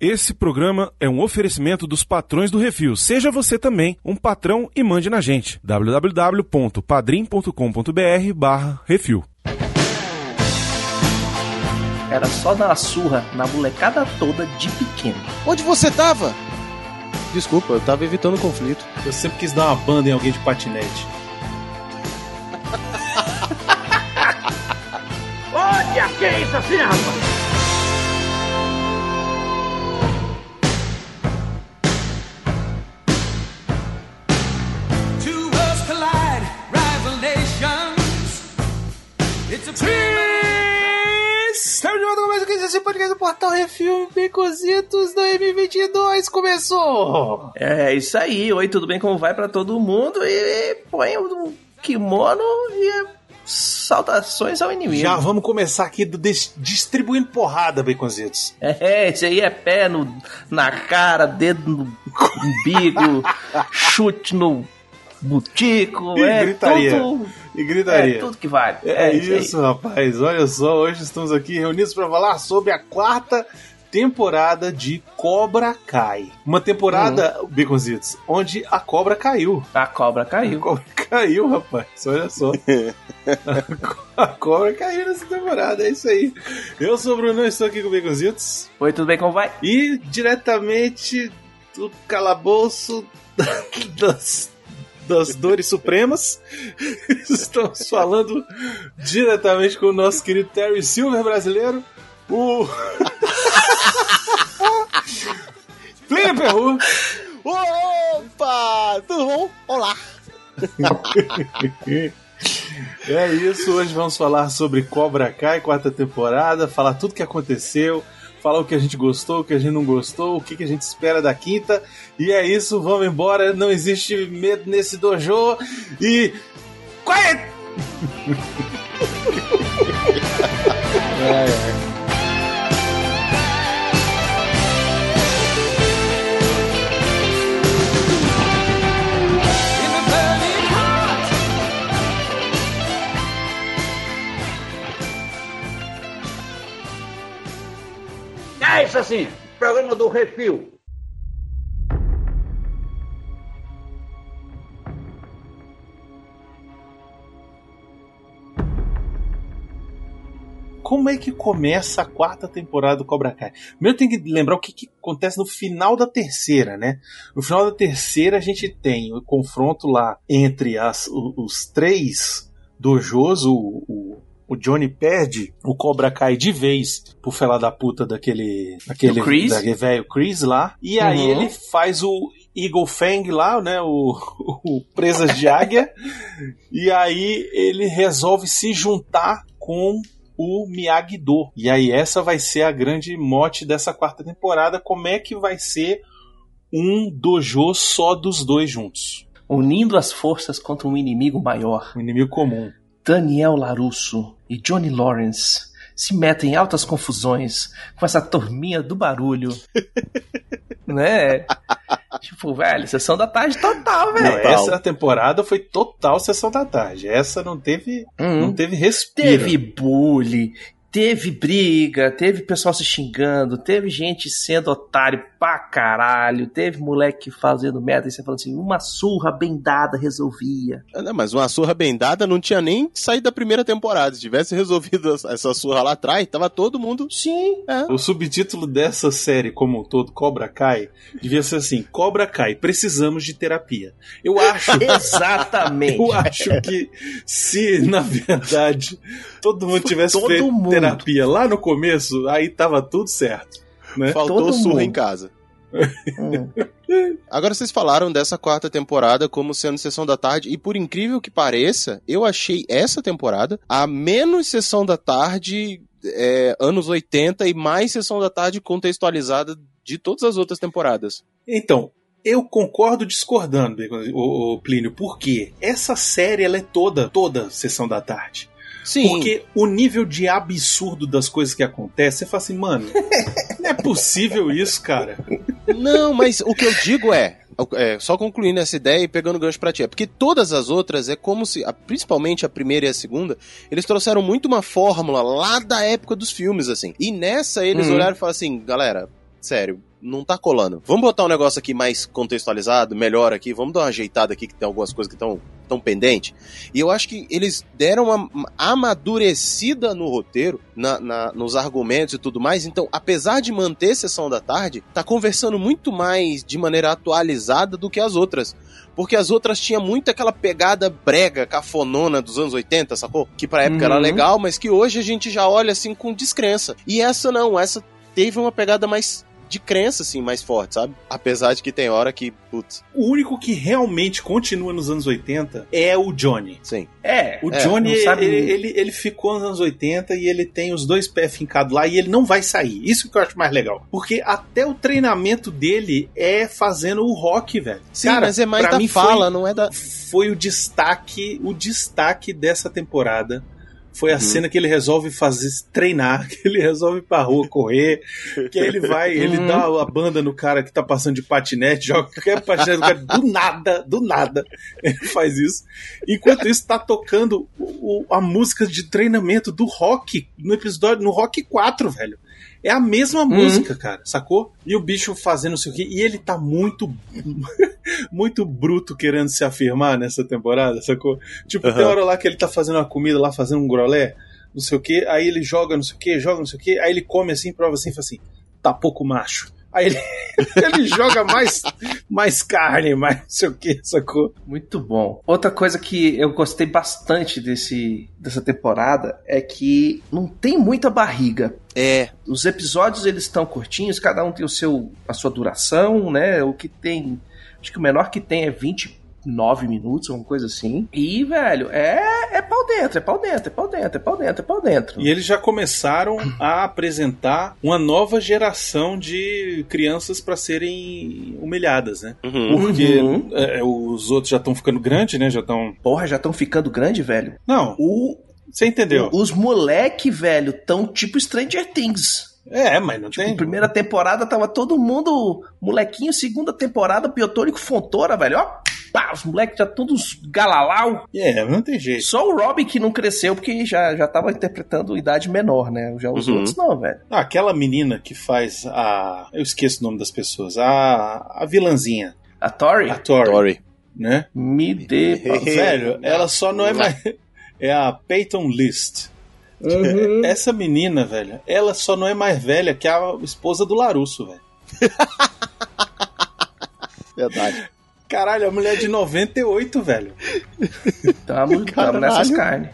Esse programa é um oferecimento dos patrões do Refil. Seja você também um patrão e mande na gente. www.padrim.com.br barra Refil. Era só dar uma surra na molecada toda de pequeno. Onde você tava? Desculpa, eu tava evitando conflito. Eu sempre quis dar uma banda em alguém de patinete. Olha que é isso assim, rapaz? Estamos de volta com mais um que esse podcast do Portal Refil Becositos 2022 começou! É isso aí. Oi, tudo bem? Como vai pra todo mundo? E põe um kimono e saudações ao inimigo. Já vamos começar aqui do dis- distribuindo porrada, Baconzitos. É, esse aí é pé no, na cara, dedo no umbigo, chute no butico, E é gritaria. tudo, E gritaria. é tudo que vale. É, isso, aí. isso, rapaz. Olha só, hoje estamos aqui reunidos para falar sobre a quarta temporada de Cobra Kai. Uma temporada, Uhum. Baconzitos, onde a cobra caiu. A cobra A caiu. cobra caiu, rapaz. Olha só. a cobra caiu nessa temporada, é isso aí. Eu sou o Bruno, estou aqui com o Baconzitos. Oi, tudo bem? Como vai? E diretamente do calabouço das, das dores supremas, estamos falando diretamente com o nosso querido Terry Silver brasileiro, o. Plínio Perru. Opa! Tudo bom? Olá! É isso, hoje vamos falar sobre Cobra Kai, quarta temporada, falar tudo que aconteceu, falar o que a gente gostou, o que a gente não gostou, o que, a gente espera da quinta. E é isso, vamos embora, não existe medo nesse dojo. E. Quiet! É isso assim, programa do Refil. Como é que começa a quarta temporada do Cobra Kai? Primeiro tem que lembrar o que, que acontece no final da terceira, né? No final da terceira a gente tem o confronto lá entre as, o- os três dojos, o, o, o Johnny perde o Cobra Kai de vez pro fela da puta daquele. daquele Chris? daquele velho Chris lá. E aí Uhum. ele faz o Eagle Fang lá, né? O, o Presas de Águia. e aí ele resolve se juntar com o Miyagi-Do. E aí essa vai ser a grande mote dessa quarta temporada. Como é que vai ser um dojo só dos dois juntos? Unindo as forças contra um inimigo maior. Um inimigo comum. Daniel Larusso e Johnny Lawrence se metem em altas confusões com essa turminha do barulho. né? Tipo, velho, sessão da tarde total, Não, velho. essa temporada foi total sessão da tarde. Essa não teve, Hum. não teve respiro. Teve bullying, teve briga, teve pessoal se xingando, teve gente sendo otário pra caralho, teve moleque fazendo merda e você falando assim, uma surra bem dada resolvia. Ah, não, mas uma surra bem dada não tinha nem saído da primeira temporada. Se tivesse resolvido essa- surra lá atrás, tava todo mundo. Sim. É. O subtítulo dessa série, como um todo, Cobra Kai, devia ser assim: Cobra Kai, precisamos de terapia. Eu acho Exatamente. Eu acho que se, na verdade, todo mundo tivesse Todo feito mundo. terapia lá no começo, aí tava tudo certo. Né? Faltou Todo surra mundo. em casa. Hum. Agora vocês falaram dessa quarta temporada como sendo sessão da tarde, e por incrível que pareça, eu achei essa temporada a menos sessão da tarde é, anos 80 e mais sessão da tarde contextualizada de todas as outras temporadas. Então, eu concordo discordando, o, Plínio, porque essa série ela é toda, toda sessão da tarde. Sim, Porque o nível de absurdo das coisas que acontecem, você fala assim, mano, não é possível isso, cara. Não, mas o que eu digo é, é, só concluindo essa ideia e pegando o gancho pra ti, é porque todas as outras é como se, principalmente a primeira e a segunda, eles trouxeram muito uma fórmula lá da época dos filmes, assim. E nessa eles Uhum. olharam e falaram assim, galera, sério, não tá colando. Vamos botar um negócio aqui mais contextualizado, melhor aqui, vamos dar uma ajeitada aqui que tem algumas coisas que estão tão pendente. E eu acho que eles deram uma amadurecida no roteiro, na, na, nos argumentos e tudo mais. Então, apesar de manter sessão da tarde, tá conversando muito mais de maneira atualizada do que as outras. Porque as outras tinham muito aquela pegada brega, cafonona dos anos 80, sacou? Que pra época Uhum. era legal, mas que hoje a gente já olha assim com descrença. E essa não, essa teve uma pegada mais de crença, assim, mais forte, sabe? Apesar de que tem hora que, putz, O único que realmente continua nos anos 80 é o Johnny. sim. É, O É, Johnny, ele, ele, ele ficou nos anos 80 e ele tem os dois pés fincados lá e ele não vai sair. Isso que eu acho mais legal. Porque até o treinamento dele é fazendo o rock, velho. Sim, Cara, mas é mais da fala, foi- não é da. foi o destaque, o destaque dessa temporada. Foi a Uhum. cena que ele resolve fazer treinar, que ele resolve ir pra rua correr, que aí ele vai, ele Uhum. dá a banda no cara que tá passando de patinete, joga qualquer patinete do cara, do nada, do nada, ele faz isso. Enquanto isso, tá tocando o- a música de treinamento do rock no episódio, no Rock 4, velho. É a mesma música, cara, sacou? E o bicho fazendo não sei o quê. E ele tá muito, muito bruto querendo se afirmar nessa temporada, sacou? Tipo, tem Aham. hora lá que ele tá fazendo uma comida lá, fazendo um grolé, não sei o quê. Aí ele joga não sei o quê, joga não sei o quê. Aí ele come assim, prova assim, e fala assim, tá pouco macho. Aí ele, ele joga mais, mais carne, mais não sei o que, sacou? Muito bom. Outra coisa que eu gostei bastante desse, dessa temporada é que não tem muita barriga. É, Os episódios eles estão curtinhos, cada um tem o seu a sua duração, né? O que tem, acho que o menor que tem é 29 minutos, alguma coisa assim. E, velho, é é pau dentro, é pau dentro, é pau dentro, é pau dentro, é pau dentro. E eles já começaram a apresentar uma nova geração de crianças pra serem humilhadas, né? uhum. Porque Uhum. é, os outros já estão ficando grandes, né? Já estão. Porra, já estão ficando grande, velho. Não, O, você entendeu? os moleque, velho, tão tipo Stranger Things. É, mas não Tipo, tem. primeira temporada tava todo mundo molequinho, segunda temporada, Piotônico Fontoura, velho, ó. Pá, os moleques já todos galalau. É, não tem jeito. Só o Robbie que não cresceu porque já, já tava interpretando idade menor, né? Já os Uhum. outros não, velho. Ah, aquela menina que faz a. Eu esqueço o nome das pessoas. A, a vilãzinha. A Tori, A Tori. Story. Né? me dê. Velho, ela só não é mais. É a Peyton List. Uhum. Essa menina, velho, ela só não é mais velha que a esposa do Larusso, velho. Verdade. Caralho, a mulher é de 98, velho. Tamo, tamo Caralho. nessas carnes.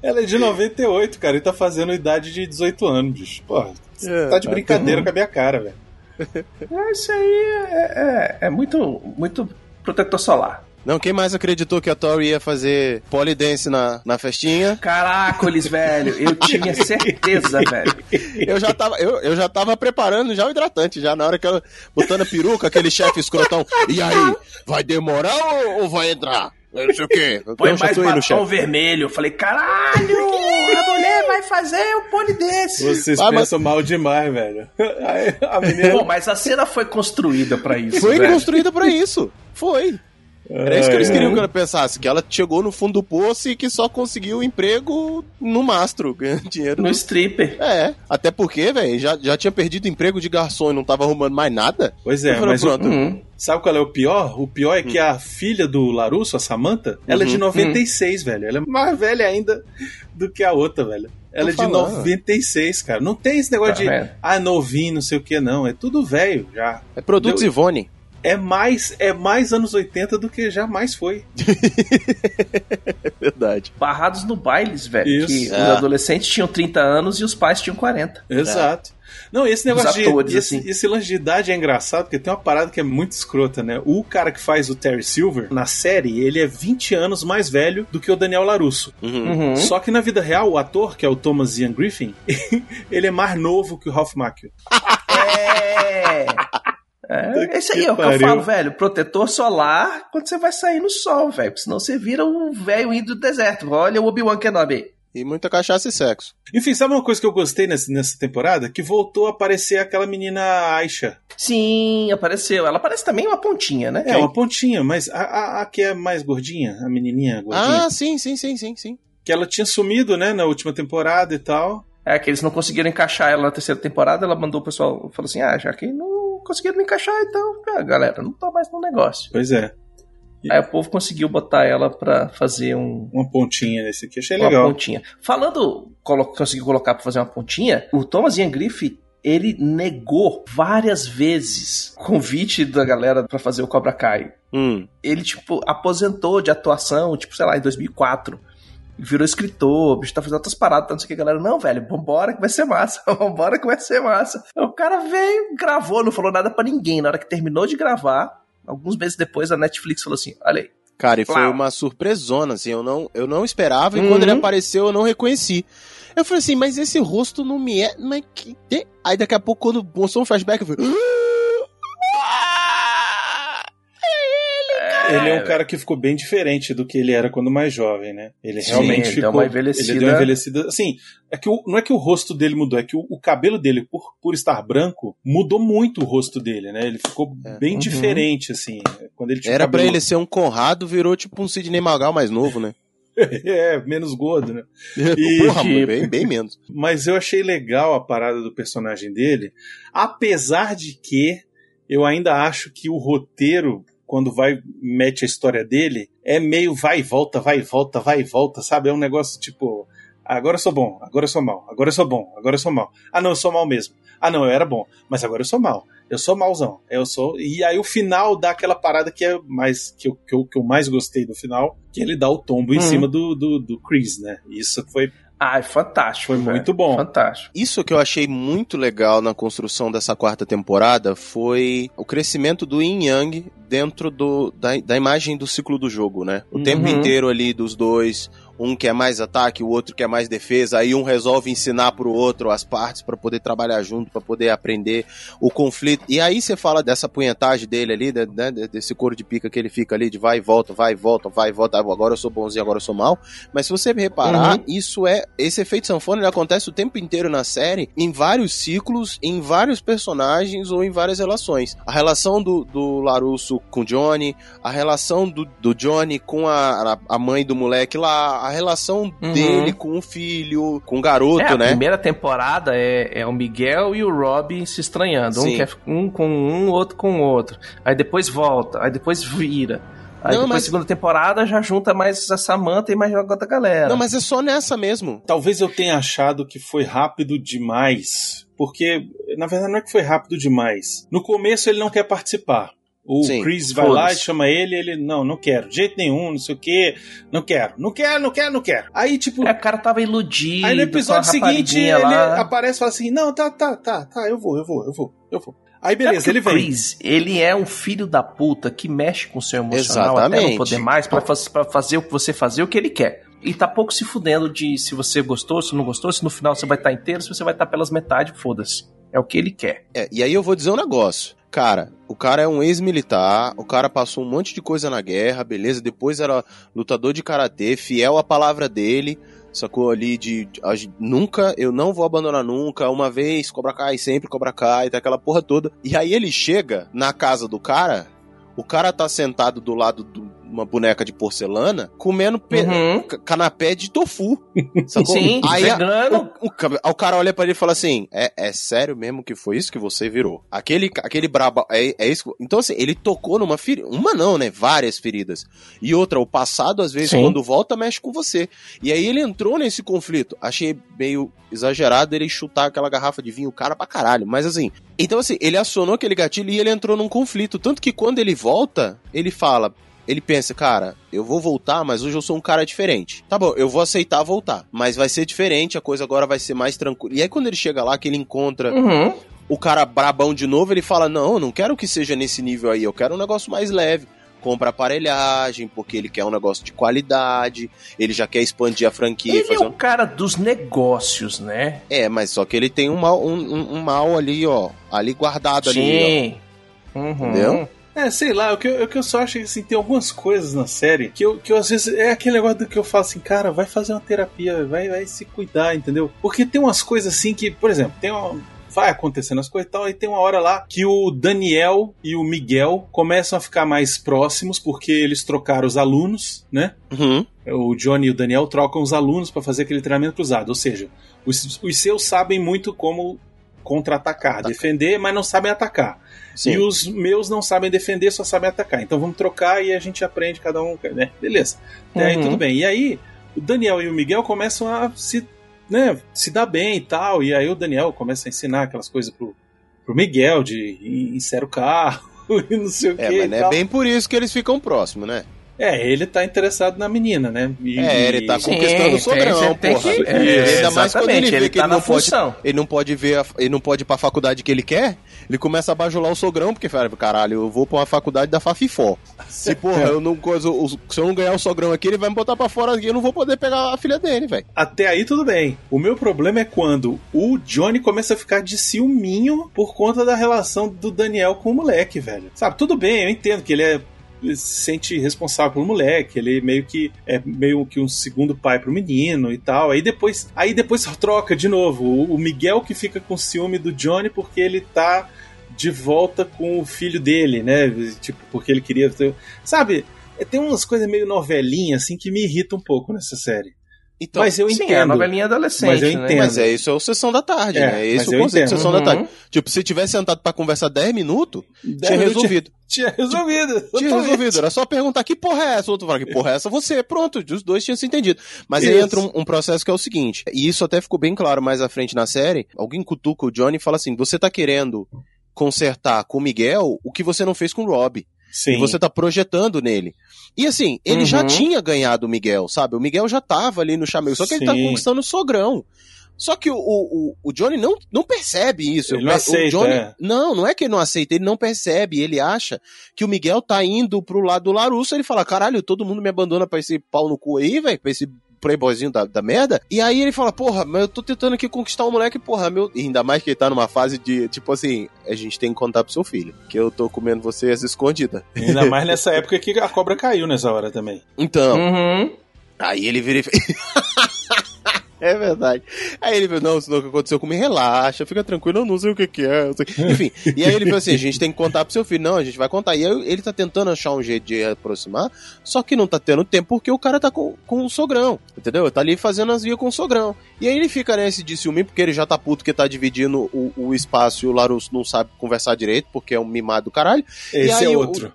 Ela é de 98, cara, e tá fazendo idade de 18 anos, bicho. Porra, É, tá de tá brincadeira com a minha cara, velho. É, Isso aí é, é, é muito, muito protetor solar. Não, quem mais acreditou que a Tori ia fazer polidense na, na festinha? Caracoles, velho, eu tinha certeza, velho. Eu já tava, eu, eu já tava preparando já o hidratante, já na hora que ela botando a peruca, aquele chefe escrotão. E aí, vai demorar ou, ou vai entrar? Eu Não sei o quê. Põe mais batom chefe. vermelho. Eu falei, caralho, a mulher vai fazer o pole desse. Vocês Ah, mas- pensam mal demais, velho. Aí, a menina. Pô, mas a cena foi construída pra isso, Foi velho. construída pra isso. Foi. Era isso que eles queriam que ela pensasse, que ela chegou no fundo do poço e que só conseguiu um emprego no mastro, ganhando dinheiro. No stripper. É, até porque, velho, já, já tinha perdido emprego de garçom e não tava arrumando mais nada. Pois é, falei, mas pronto. Hum. sabe qual é o pior? O pior é que a filha do Larusso, a Samantha, ela é de Uhum. 96, velho. Ela é mais velha ainda do que a outra, velho. Ela é de falando. 96, cara. Não tem esse negócio Tá de, ah, novinho, não sei o que, não. É tudo velho já. É produtos Deu- Ivone. É mais, é mais anos 80 do que jamais foi. É verdade. Barrados no bailes, velho. Isso. Que É. os adolescentes tinham 30 anos e os pais tinham 40. Exato. Não, e esse negócio de. atores, esse, assim. esse lance de idade é engraçado, porque tem uma parada que é muito escrota, né? O cara que faz o Terry Silver, na série, ele é 20 anos mais velho do que o Daniel Larusso. Uhum. Uhum. Só que na vida real, o ator, que é o Thomas Ian Griffin, ele é mais novo que o Ralph Macchio. É. É, esse aí é o que eu falo, velho. Protetor solar quando você vai sair no sol, velho. Senão você vira um velho indo do deserto. Olha o Obi-Wan Kenobi. E muita cachaça e sexo. Enfim, sabe uma coisa que eu gostei nessa, nessa temporada? Que voltou a aparecer aquela menina Aisha. Sim, apareceu. Ela parece também uma pontinha, né? É, uma pontinha, mas a, a, a que é mais gordinha, a menininha gordinha, Ah, sim, sim, sim, sim, sim. que ela tinha sumido, né, na última temporada e tal. É que eles não conseguiram encaixar ela na terceira temporada. Ela mandou o pessoal, falou assim: ah, já que não, conseguiram encaixar, então, ah, galera, não tô mais no negócio. Pois é. Aí o povo conseguiu botar ela pra fazer um, Uma pontinha nesse aqui, achei uma legal. pontinha. Falando, colo conseguiu colocar pra fazer uma pontinha, o Thomas Ian Griffith, ele negou várias vezes o convite da galera pra fazer o Cobra Kai. Hum. Ele, tipo, aposentou de atuação, tipo, sei lá, em 2004. Virou escritor, o bicho tá fazendo outras paradas, tá, não sei o que, a galera. Não, velho, vambora que vai ser massa, vambora que vai ser massa. O cara veio, gravou, não falou nada pra ninguém. Na hora que terminou de gravar, alguns meses depois, a Netflix falou assim: olha aí. Cara, e foi uma surpresona, assim, eu não, eu não esperava, e quando Uhum. ele apareceu eu não reconheci. Eu falei assim, mas esse rosto não me é. Mas que. que- Aí daqui a pouco, quando mostrou um flashback, eu falei. Ele é um cara que ficou bem diferente do que ele era quando mais jovem, né? Ele Sim, realmente ele ficou. deu uma envelhecida. Ele deu uma envelhecida. Assim, é que o- não é que o rosto dele mudou, é que o, o cabelo dele, por, por estar branco, mudou muito o rosto dele, né? Ele ficou É. bem Uhum. diferente, assim. Quando ele Era pra cabelo- ele ser um Conrado, virou tipo um Sidney Magal mais novo, né? é, menos gordo, né? E- Porra, tipo- bem, bem menos. Mas eu achei legal a parada do personagem dele, apesar de que eu ainda acho que o roteiro, quando vai mete a história dele, é meio vai e volta, vai e volta, vai e volta, sabe? É um negócio tipo, agora eu sou bom, agora eu sou mal, agora eu sou bom, agora eu sou mal. Ah, não, eu sou mal mesmo. Ah, não, eu era bom, mas agora eu sou mal. Eu sou malzão. Eu sou. E aí o final dá aquela parada que é mais que eu, que eu, que eu mais gostei do final, que ele dá o tombo em Hum. cima do, do, do Chris, né? Isso foi, Ai, fantástico. foi muito bom. Fantástico. Isso que eu achei muito legal na construção dessa quarta temporada foi o crescimento do Yin Yang dentro do, da, da imagem do ciclo do jogo, né? O Uhum. tempo inteiro ali dos dois, um quer mais ataque, o outro quer mais defesa, aí um resolve ensinar pro outro as partes pra poder trabalhar junto, pra poder aprender o conflito. E aí você fala dessa punhetagem dele ali, né, desse couro de pica que ele fica ali de vai e volta, vai e volta, vai e volta, agora eu sou bonzinho, agora eu sou mal. Mas se você reparar, Uhum. isso é esse efeito sanfona ele acontece o tempo inteiro na série, em vários ciclos, em vários personagens ou em várias relações. A relação do, do Larusso com o Johnny, a relação do, do Johnny com a, a, a mãe do moleque lá, a relação Uhum. dele com o filho, com o garoto, É, a né? primeira temporada é, é o Miguel e o Rob se estranhando. Um, quer, um com um, outro com o outro. Aí depois volta, aí depois vira. Aí Não, depois, mas- segunda temporada, já junta mais a Samantha e mais a outra galera. Não, mas é só nessa mesmo. Talvez eu tenha achado que foi rápido demais. Porque, na verdade, não é que foi rápido demais. No começo ele não quer participar. O Sim, Chris vai lá e chama ele, ele, não, não quero, de jeito nenhum, não sei o que, não quero, não quero, não quero, não quero. Aí, tipo, É, o cara tava iludido. aí no episódio seguinte ele lá. aparece e fala assim: não, tá, tá, tá, tá, eu vou, eu vou, eu vou, eu vou. Aí É beleza, porque ele o vem. Chris, ele é um filho da puta que mexe com o seu emocional até Exatamente. não poder mais pra, faz- pra fazer o que você fazer o que ele quer. E tá pouco se fudendo de se você gostou, se não gostou, se no final você vai estar inteiro, se você vai estar pelas metades, foda-se. É o que ele quer. É, e aí eu vou dizer um negócio. Cara, o cara é um ex-militar, o cara passou um monte de coisa na guerra, beleza? Depois era lutador de karatê, fiel à palavra dele, sacou ali de, de- gente- nunca, eu não vou abandonar nunca, uma vez, Cobra Kai, sempre Cobra Kai, tá aquela porra toda. E aí ele chega na casa do cara, o cara tá sentado do lado de uma boneca de porcelana, comendo pe- Uhum. ca- canapé de tofu. Sacou? Sim, aí a- vegano. o, o ca- o cara olha pra ele e fala assim: é, é sério mesmo que foi isso que você virou? Aquele, aquele braba. É, é isso. Então, assim, ele tocou numa ferida. Uma não, né? Várias feridas. E outra, o passado, às vezes, Sim. quando volta, mexe com você. E aí ele entrou nesse conflito. Achei meio exagerado ele chutar aquela garrafa de vinho cara pra caralho. Mas assim. Então, assim, ele acionou aquele gatilho e ele entrou num conflito. Tanto que quando ele volta, ele fala. Ele pensa, cara, eu vou voltar, mas hoje eu sou um cara diferente. Tá bom, eu vou aceitar voltar, mas vai ser diferente, a coisa agora vai ser mais tranquila. E aí quando ele chega lá, que ele encontra Uhum. o cara brabão de novo, ele fala: Não, eu não quero que seja nesse nível aí, eu quero um negócio mais leve. Compra aparelhagem, porque ele quer um negócio de qualidade, ele já quer expandir a franquia. Ele é um cara dos negócios, né? É, mas só que ele tem um mal, um, um- mal ali, ó, ali guardado ali, ó. Sim. Uhum. Entendeu? É, sei lá, o que, eu, o que eu só acho é que assim, tem algumas coisas na série que eu, que eu às vezes. É aquele negócio do que eu falo assim, cara, vai fazer uma terapia, vai, vai se cuidar, entendeu? Porque tem umas coisas assim que, por exemplo, tem uma. Vai acontecendo as coisas e tal, e tem uma hora lá que o Daniel e o Miguel começam a ficar mais próximos porque eles trocaram os alunos, né? Uhum. O Johnny e o Daniel trocam os alunos para fazer aquele treinamento cruzado. Ou seja, os, os seus sabem muito como contra-atacar, defender, mas não sabem atacar. Sim. E os meus não sabem defender, só sabem atacar. Então vamos trocar e a gente aprende cada um, né? Beleza. Até aí Uhum. tudo bem. E aí, o Daniel e o Miguel começam a se, né, se dar bem e tal. E aí o Daniel começa a ensinar aquelas coisas pro, pro Miguel de insere o carro e não sei o que. É, mas não é bem por isso que eles ficam próximos, né? É, ele tá interessado na menina, né? E- É, ele tá Sim, conquistando o sogrão, tem- tem porra. que- E é, ainda mais quando ele vê ele que tá ele na não pode, função. ele não pode ver, a- ele não pode ir pra faculdade que ele quer, ele começa a bajular o sogrão, porque fala, caralho, eu vou pra uma faculdade da Fafifó. Se, porra, eu não, se eu não ganhar o sogrão aqui, ele vai me botar pra fora aqui, eu não vou poder pegar a filha dele, velho. Até aí tudo bem. O meu problema é quando o Johnny começa a ficar de ciúminho por conta da relação do Daniel com o moleque, velho. Sabe, tudo bem, eu entendo que ele é se sente responsável pelo moleque, ele meio que é meio que um segundo pai pro menino e tal. Aí depois, aí depois troca de novo. O, Miguel que fica com ciúme do Johnny porque ele tá de volta com o filho dele, né? Tipo, porque ele queria ter, sabe? Tem umas coisas meio novelinha assim que me irritam um pouco nessa série. Então, mas eu Sim, entendo. é a novelinha adolescente, Mas eu né? entendo. mas é isso é o Sessão da Tarde, É, né? É esse o conceito de. Sessão da Uhum. Tarde. Tipo, se tivesse sentado pra conversar 10 minutos, tinha minutos resolvido. Tinha resolvido. Tinha Totalmente. resolvido, era só perguntar que porra é essa, o outro fala que porra é essa, você, pronto, os dois tinham se entendido. Mas aí Isso. entra um, um processo que é o seguinte, e isso até ficou bem claro mais à frente na série, alguém cutuca o Johnny e fala assim, você tá querendo consertar com o Miguel o que você não fez com o Rob, Sim. e você tá projetando nele. E assim, ele já Uhum. tinha ganhado o Miguel, sabe? O Miguel já tava ali no chamego, só que ele tá Sim. conquistando o sogrão. Só que o, o, o Johnny não, não percebe isso. Ele não o aceita, Johnny, é. Não, não é que ele não aceita, ele não percebe. Ele acha que o Miguel tá indo pro lado do Larusso. Ele fala: caralho, todo mundo me abandona pra esse pau no cu aí, velho, pra esse playboyzinho da, da merda. E aí ele fala: porra, mas eu tô tentando aqui conquistar o moleque, porra, meu. E ainda mais que ele tá numa fase de, tipo assim, a gente tem que contar pro seu filho, que eu tô comendo você às escondidas. Ainda mais nessa época que a cobra caiu nessa hora também. Então. Uhum. Aí ele vira e. É verdade. Aí ele falou, não, isso nunca aconteceu comigo, relaxa, fica tranquilo, eu não sei o que que é. Enfim, e aí ele falou assim, a gente tem que contar pro seu filho. Não, a gente vai contar. E aí ele tá tentando achar um jeito de aproximar, só que não tá tendo tempo porque o cara tá com, com o sogrão, entendeu? Tá ali fazendo as vias com o sogrão. E aí ele fica nesse de ciúme porque ele já tá puto que tá dividindo o, o espaço e o Larusso não sabe conversar direito porque é um mimado do caralho. Esse aí é o- outro.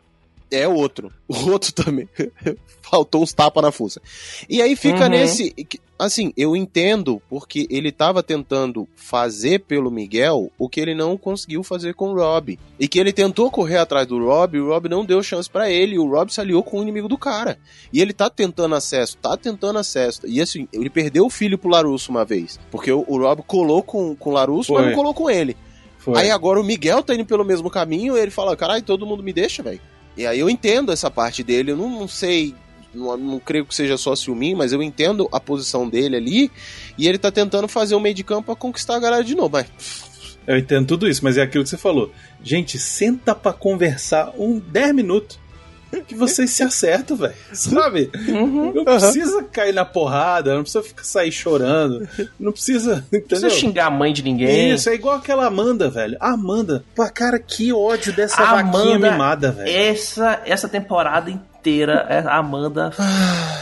É outro. O outro também. Faltou uns tapas na fuça. E aí fica Uhum. nesse. Assim, eu entendo porque ele tava tentando fazer pelo Miguel o que ele não conseguiu fazer com o Rob. E que ele tentou correr atrás do Rob e o Rob não deu chance pra ele. E o Rob se aliou com o inimigo do cara. E ele tá tentando acesso, tá tentando acesso. E assim, ele perdeu o filho pro Larusso uma vez. Porque o, o Rob colou com, com o Larusso, mas não colou com ele. Foi. Aí agora o Miguel tá indo pelo mesmo caminho e ele fala, caralho, todo mundo me deixa, velho. E aí eu entendo essa parte dele, eu não, não sei, não, não creio que seja só ciúminho, mas eu entendo a posição dele ali, e ele tá tentando fazer um meio de campo pra conquistar a galera de novo, mas... Eu entendo tudo isso, mas é aquilo que você falou. Gente, senta pra conversar um 10 minutos que vocês se acertam, velho. Sabe? Uhum. Não precisa cair na porrada, não precisa ficar sair chorando, não precisa, Não precisa xingar a mãe de ninguém. Isso, é igual aquela Amanda, velho. A Amanda. Pô, cara, que ódio dessa A vaquinha Amanda mimada, velho. Essa, essa temporada inteira, é, a Amanda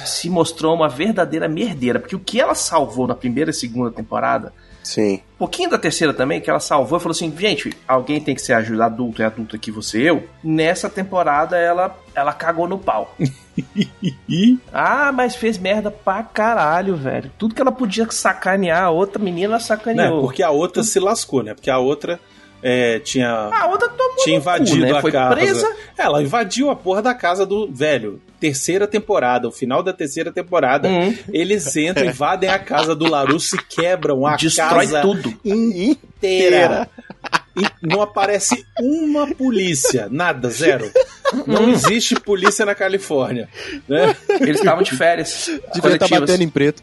se mostrou uma verdadeira merdeira. Porque o que ela salvou na primeira e segunda temporada, Sim. um pouquinho da terceira também, que ela salvou e falou assim: gente, alguém tem que ser ajuda adulto, é adulto aqui, você eu. Nessa temporada ela, ela cagou no pau. Ah, mas fez merda pra caralho, velho. Tudo que ela podia sacanear, a outra menina sacaneou. né, porque a outra se lascou, né? Porque a outra é, tinha A outra tomou tinha no cu, invadido né? a Foi casa. presa. Ela invadiu a porra da casa do velho. Terceira temporada, o final da terceira temporada. Hum, Eles entram, invadem a casa do Larusso e quebram a destrói casa tudo. inteira. E não aparece uma polícia, nada, zero. Não existe polícia na Califórnia. Né? Eles estavam de férias. Devia estar coletivas. batendo em preto.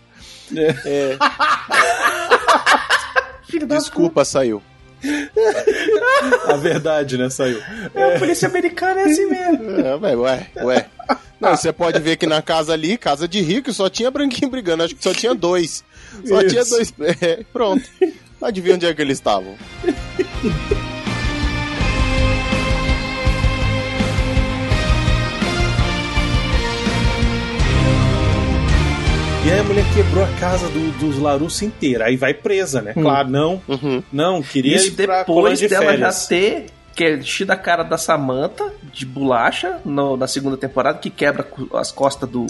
É. Filho da Desculpa, saiu. A verdade, né? Saiu. É, a polícia americana é assim mesmo. É, ué, ué, ué. Não, você pode ver que na casa ali, casa de rico, só tinha branquinho brigando. Acho que só tinha dois. Só Isso. tinha dois. É, pronto. Adivinha onde é que eles estavam? E aí a mulher quebrou a casa do, dos Larusso inteira. Aí vai presa, né? Hum. Claro, não, Uhum. não, queria Isso ir pra depois de dela já férias. ter que é a cara da Samantha de bolacha no- na segunda temporada, que quebra as costas do.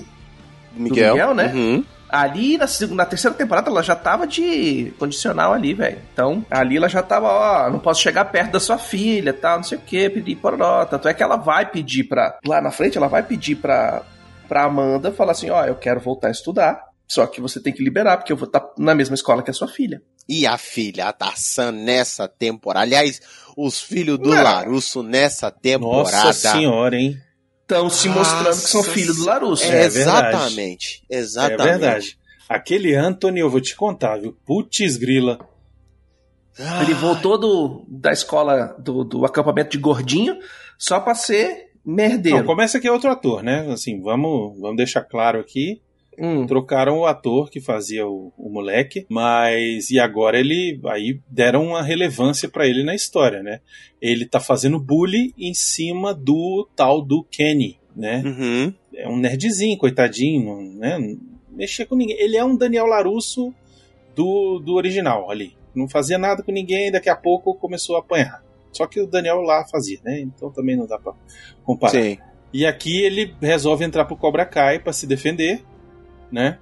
Miguel. Miguel, né? Uhum. Ali na, seg- na terceira temporada ela já tava de condicional ali, velho. Então, ali ela já tava, ó, não posso chegar perto da sua filha, tal, não sei o que, pedir pororó. Tanto é que ela vai pedir pra. Lá na frente, ela vai pedir pra, pra Amanda falar assim: ó, eu quero voltar a estudar. Só que você tem que liberar, porque eu vou estar na mesma escola que a sua filha. E a filha da Sam nessa temporada. Aliás, os filhos do Não. Larusso nessa temporada. Nossa senhora, hein? Estão se mostrando que são Nossa filhos do Larusso. É, É verdade. exatamente. Exatamente. É verdade. Aquele Anthony, eu vou te contar, viu? Putz grila. Ah, Ele voltou do, da escola, do, do acampamento de gordinho, só pra ser merdeiro. Não, começa que é outro ator, né? Assim, vamos, vamos deixar claro aqui. Hum. Trocaram o ator que fazia o, o moleque, mas e agora ele aí deram uma relevância pra ele na história, né? Ele tá fazendo bullying em cima do tal do Kenny, né? Uhum. É um nerdzinho, coitadinho, né? Mexia com ninguém. Ele é um Daniel Larusso do, do original ali. Não fazia nada com ninguém, daqui a pouco começou a apanhar. Só que o Daniel lá fazia, né? Então também não dá pra comparar. Sim. E aqui ele resolve entrar pro Cobra Kai pra se defender, né?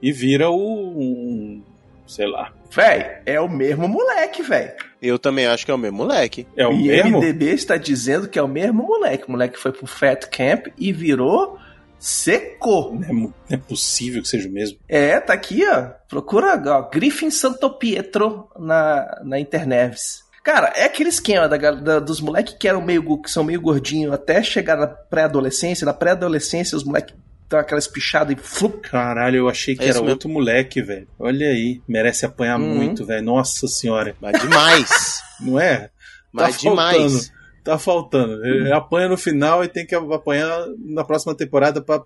E vira o. Um, sei lá. Véi, é o mesmo moleque, velho. Eu também acho que é o mesmo moleque. É o e mesmo? MDB está dizendo que é o mesmo moleque. O moleque foi pro Fat Camp e virou secou. Não é, não é possível que seja o mesmo. É, tá aqui, ó. Procura, ó, Griffin Santo Pietro na, na internet. Cara, é aquele esquema da, da- dos moleques que eram meio, que são meio gordinhos até chegar na pré-adolescência. Na pré-adolescência, os moleques dão aquela espichada e flup. Caralho, eu achei que É era mesmo. outro moleque, velho. Olha aí, merece apanhar Uhum. muito, velho. Nossa senhora. Mas demais. Não é? Mas Tá demais. Tá faltando. Ele apanha no final e tem que apanhar na próxima temporada pra,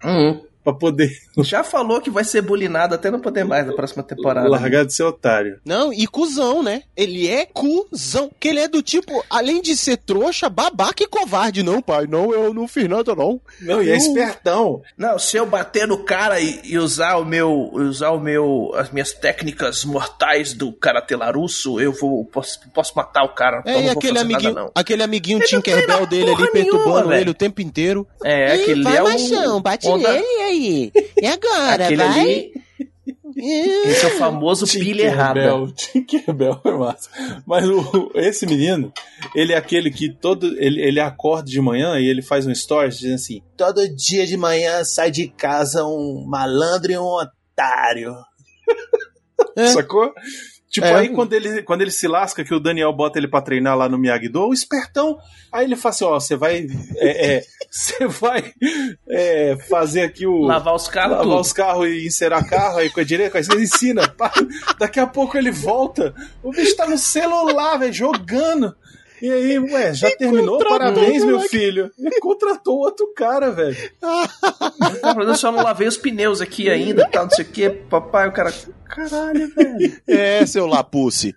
pra poder Já falou que vai ser bulinado até não poder mais na próxima temporada. largar de ser otário. Não, e cuzão, né? Ele é cuzão. Que ele é do tipo, além de ser trouxa, babaca e covarde. Não, pai, não, eu não fiz nada, não. Não, e é espertão. Não, se eu bater no cara e, e usar o meu, usar o meu, as minhas técnicas mortais do karatê larusso, eu vou posso, posso matar o cara. então É, não e vou aquele fazer amiguinho, nada, não. aquele amiguinho Tinkerbell dele ali porra perturbando nenhuma, ele o tempo inteiro. É, aquele é o machão, bate onda- nele aí. E agora, aquele vai? ali, esse é o famoso pilha errada. Tinkerbell, é massa. Mas o, esse menino, ele é aquele que todo. Ele, ele acorda de manhã e ele faz um stories dizendo assim: Todo dia de manhã sai de casa um malandro e um otário. É. Sacou? Tipo, É. aí quando ele, quando ele se lasca, que o Daniel bota ele pra treinar lá no Miyagi-Do, o espertão, aí ele fala assim, ó, você vai, é, é, você vai é, fazer aqui o... Lavar os carros, lavar tudo. os carros e encerar carro aí com a direita, com a esquerda, ensina. pá. Daqui a pouco ele volta, o bicho tá no celular, velho, jogando. E aí, ué, já terminou? contratou Parabéns, meu filho. Ele contratou outro cara, velho. Eu só não lavei os pneus aqui ainda, tal, não sei o que. Papai, o cara. Caralho, velho. É, seu Lapusse.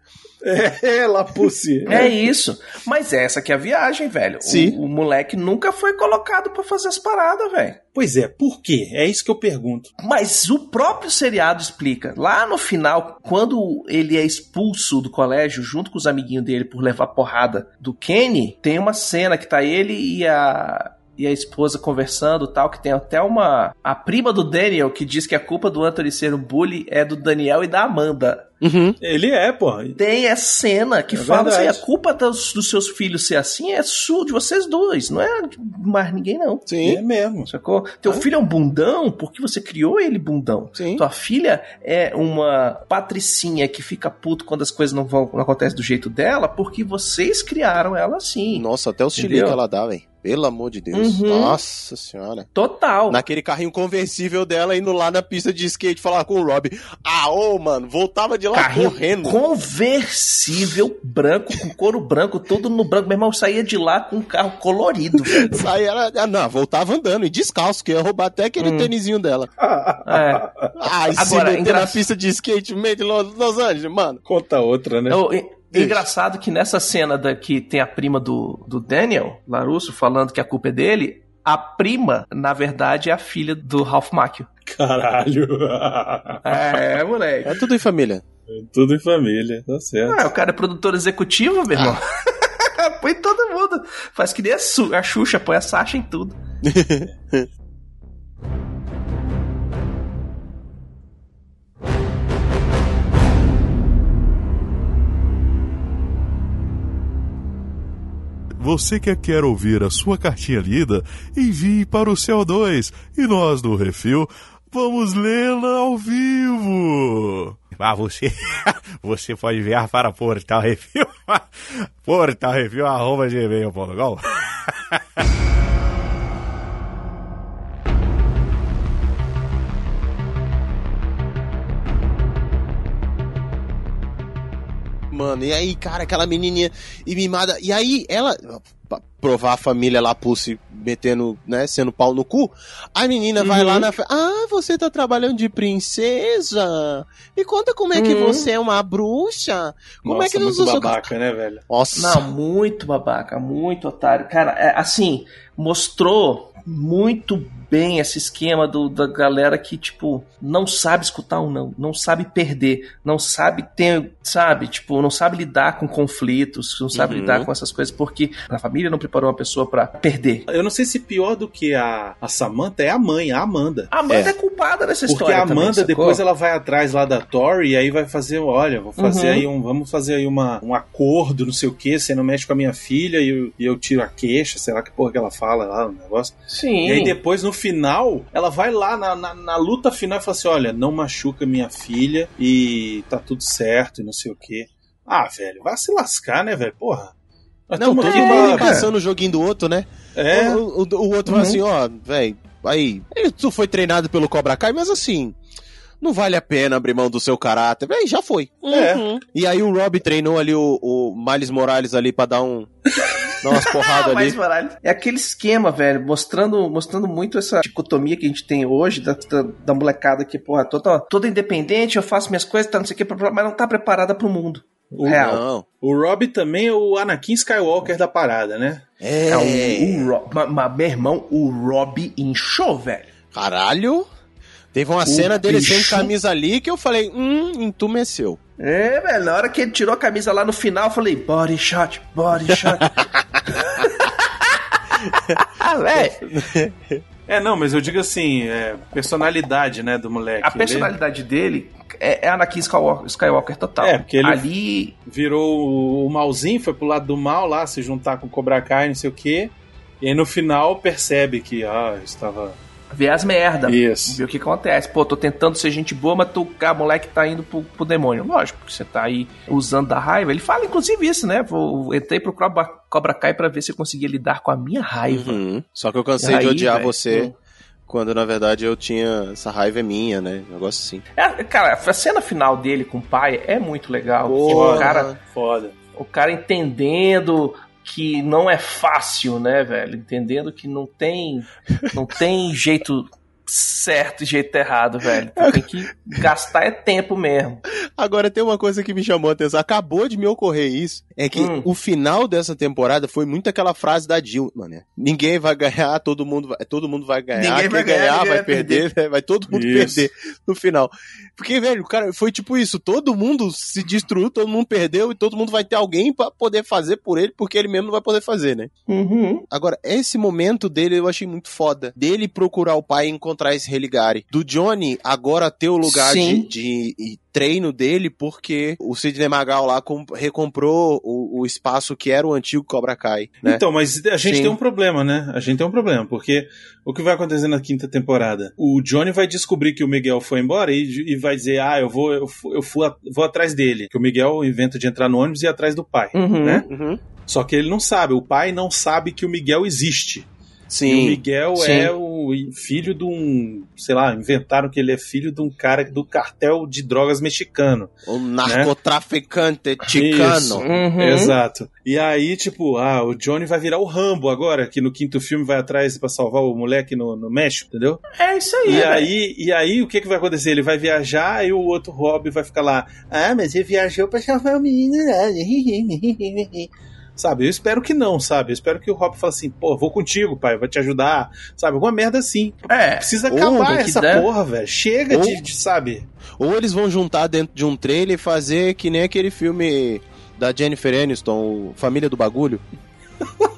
É, Lapucci. É isso. Mas essa aqui é a viagem, velho. O- Sim. O, moleque nunca foi colocado pra fazer as paradas, velho. Pois é, por quê? É isso que eu pergunto. Mas o próprio seriado explica. Lá no final, quando ele é expulso do colégio, junto com os amiguinhos dele por levar porrada do Kenny, tem uma cena que tá ele e a. E a esposa conversando tal, que tem até uma. A prima do Daniel que diz que a culpa do Anthony ser um bully é do Daniel e da Amanda. Uhum. Ele é, pô. Tem essa cena que É fala assim: a culpa dos, dos seus filhos ser assim é sua, de vocês dois, não é de mais ninguém, não. Sim, É mesmo. Sacou? Teu filho é um bundão porque você criou ele bundão. sim. Tua filha é uma patricinha que fica puto quando as coisas não vão não acontecem do jeito dela porque vocês criaram ela assim. Nossa, até os Entendeu? chilitos ela dá, velho. Pelo amor de Deus. Uhum. Nossa senhora. Total. Naquele carrinho conversível dela indo lá na pista de skate falar com o Rob. Ah, ô, mano, voltava de lá Carrinho correndo. conversível, branco, com couro branco, tudo no branco. Meu irmão saía de lá com um carro colorido, ela, ah, não, voltava andando e descalço, que ia roubar até aquele Hum. tênisinho dela. É. Ah, e se Agora, meter engra- na pista de skate no meio de Los, Angeles, mano. Conta outra, né? É, é engraçado que nessa cena da, que tem a prima do, do Daniel, Larusso, falando que a culpa é dele, a prima, na verdade, é a filha do Ralph Macchio. Caralho. É, moleque. É tudo em família. Tudo em família, tá certo. Ah, o cara é produtor executivo, meu irmão. põe todo mundo. Faz que nem a, Su- a Xuxa, põe a Sasha em tudo. Você que quer ouvir a sua cartinha lida, envie para o CO2 e nós do Refil vamos lê-la ao vivo. Ah, você, você pode enviar para Portal Review, Portal Review, arroba gmail.com. Mano, e aí, cara, aquela menininha e mimada. E aí, ela. Pra provar a família lá, Pussy, metendo, né, sendo pau no cu. A menina vai Uhum. lá na. fe- Ah, você tá trabalhando de princesa? Me conta como é que Uhum. você é uma bruxa? Como Nossa, é que muito usa sua- babaca, né, velho? Nossa. Não, muito babaca, muito otário. Cara, é, assim, mostrou muito bem esse esquema do, da galera que, tipo, não sabe escutar um não, não sabe perder, não sabe ter, sabe, tipo, não sabe lidar com conflitos, não sabe Uhum. lidar com essas coisas, porque a família não preparou uma pessoa pra perder. Eu não sei se pior do que a, a Samantha é a mãe, a Amanda. A Amanda É. é, culpada dessa Porque história. a Amanda também, depois ela vai atrás lá da Tori e aí vai fazer, olha, vou fazer Uhum. aí um, vamos fazer aí uma, um acordo, não sei o que, você não mexe com a minha filha e eu, e eu tiro a queixa, sei lá que porra que ela fala lá, o negócio. Sim. E aí depois, no final, ela vai lá na, na, na luta final e fala assim: olha, não machuca minha filha e tá tudo certo e não sei o quê. Ah, velho, vai se lascar, né, velho? Porra. Nós Não, todo mundo pra- passando o joguinho do outro, né? É, O, o- o outro fala assim, ó, velho, aí, ele- tu foi treinado pelo Cobra Kai, mas assim, não vale a pena abrir mão do seu caráter. Véi, já foi. É. Uhum. E aí o Rob treinou ali o, o Miles Morales ali pra dar um. dar umas porradas ali. mas, é aquele esquema, velho, mostrando, mostrando muito essa dicotomia que a gente tem hoje, da, da, da molecada que, porra, toda, toda independente, eu faço minhas coisas, tá, não sei o que, mas não tá preparada pro mundo. O- real. Não. o Rob também é o Anakin Skywalker da parada, né? É. É, o, o Ro- ma- ma- meu irmão, o Rob inchou, velho. Caralho. Teve uma cena dele sem bicho. camisa ali que eu falei, hum, entumeceu. É, velho, na hora que ele tirou a camisa lá no final, eu falei, body shot, body shot. ah, velho, É, não, mas eu digo assim, é, personalidade, né, do moleque. a Ele personalidade dele é, é Anakin Skywalker, Skywalker total. É, porque ele- Ali, virou o malzinho, foi pro lado do mal lá, se juntar com o Cobra Kai, não sei o quê. E aí no final percebe que, ah, estava. Vê as merda. Isso. Vê o que acontece. Pô, tô tentando ser gente boa, mas tu, a moleque tá indo pro, pro demônio. Lógico, porque você tá aí usando da raiva. Ele fala, inclusive, isso, né? Vou, entrei pro Cobra, Cobra Kai pra ver se eu conseguia lidar com a minha raiva. Uhum. Só que eu cansei E de aí, odiar velho, você. hum. Quando na verdade eu tinha. Essa raiva é minha, né? Um negócio assim. É, cara, a cena final dele com o pai é muito legal. Porra. o, cara, Foda. o cara entendendo que não é fácil, né, velho? Entendendo que não tem, não tem jeito certo e jeito errado, velho. Tu tem que gastar é tempo mesmo. Agora tem uma coisa que me chamou a atenção. Acabou de me ocorrer isso. É que Hum. o final dessa temporada foi muito aquela frase da Jill, mano. Ninguém vai ganhar, todo mundo vai, todo mundo vai ganhar. Ninguém Quem vai ganhar, ganhar vai vai perder, né? vai todo mundo Isso. perder no final. Porque, velho, cara, foi tipo isso. Todo mundo se destruiu, todo mundo perdeu e todo mundo vai ter alguém pra poder fazer por ele, porque ele mesmo não vai poder fazer, né? Uhum. Agora, esse momento dele eu achei muito foda. Dele procurar o pai e encontrar esse Religare. Do Johnny agora ter o lugar de, de- treino dele porque o Sidney Magal lá com- recomprou o, o espaço que era o antigo Cobra Kai, né? Então, mas a gente Sim. tem um problema, né? A gente tem um problema, porque o que vai acontecer na quinta temporada? O Johnny vai descobrir que o Miguel foi embora e, e vai dizer, ah, eu vou, eu, eu fui a- vou atrás dele. Que o Miguel inventa de entrar no ônibus e ir atrás do pai, Uhum. né? Uhum. Só que ele não sabe, o pai não sabe que o Miguel existe. E o Sim. Miguel sim. é o filho de um, sei lá, inventaram que ele é filho de um cara do cartel de drogas mexicano. O narcotraficante chicano. Isso. Uhum. Exato. E aí, tipo, ah, o Johnny vai virar o Rambo agora, que no quinto filme vai atrás pra salvar o moleque no, no México, entendeu? É isso aí. E velho. aí, e aí, o que que vai acontecer? Ele vai viajar e o outro Rob vai ficar lá. Ah, mas ele viajou pra salvar o menino lá. Sabe? Eu espero que não, sabe? Eu espero que o Hop fale assim, pô, vou contigo, pai, vou te ajudar. Sabe? Alguma merda assim. É. Precisa acabar essa dar- porra, velho. Chega Ou- de, de, sabe? Ou eles vão juntar dentro de um trailer e fazer que nem aquele filme da Jennifer Aniston, o Família do Bagulho.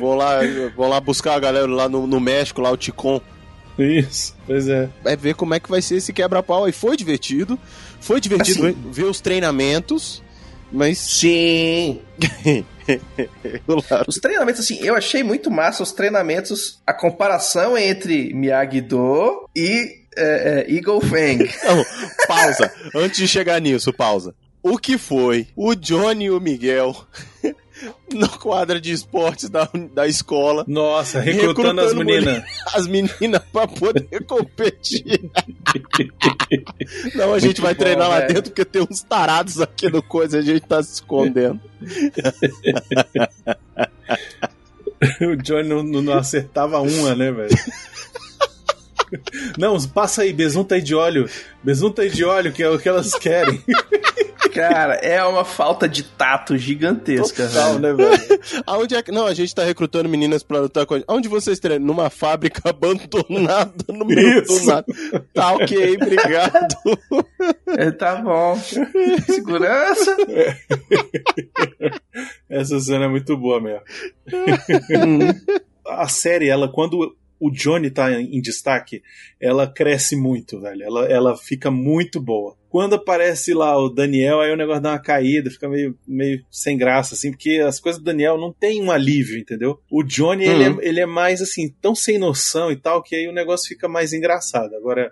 vão, lá, vão lá buscar a galera lá no, no México, lá o Ticon. Isso, pois é. Vai ver como é que vai ser esse quebra-pau. E foi divertido. Foi divertido Assim. ver os treinamentos. Mas Sim. Os treinamentos, assim, eu achei muito massa os treinamentos, a comparação entre Miyagi-Do e é, é, Eagle Fang. Não, pausa. Antes de chegar nisso, pausa. O que foi o Johnny e o Miguel no quadro de esportes da, da escola? Nossa, recrutando, as Recrutando meninas. As meninas pra poder competir. Não, a gente vai Muito bom, treinar lá velho. dentro porque tem uns tarados aqui no coisa, a gente tá se escondendo. o Johnny não, não- não acertava uma, né, velho? Não, passa aí, besunta aí de óleo. Besunta aí de óleo, que é o que elas querem. Cara, é uma falta de tato gigantesca, Total, velho. né, velho? Aonde é que. Não, a gente tá recrutando meninas pra lutar com a gente. Aonde vocês treinam? Numa fábrica abandonada no meio do Isso. nada. Tá ok, obrigado. É, tá bom. Segurança. Essa cena é muito boa mesmo. A série, ela, quando o Johnny tá em destaque, ela cresce muito, velho. Ela, ela fica muito boa. Quando aparece lá o Daniel, aí o negócio dá uma caída, fica meio, meio sem graça, assim, porque as coisas do Daniel não tem um alívio, entendeu? O Johnny, ele, Uhum. é, ele é mais, assim, tão sem noção e tal, que aí o negócio fica mais engraçado. Agora,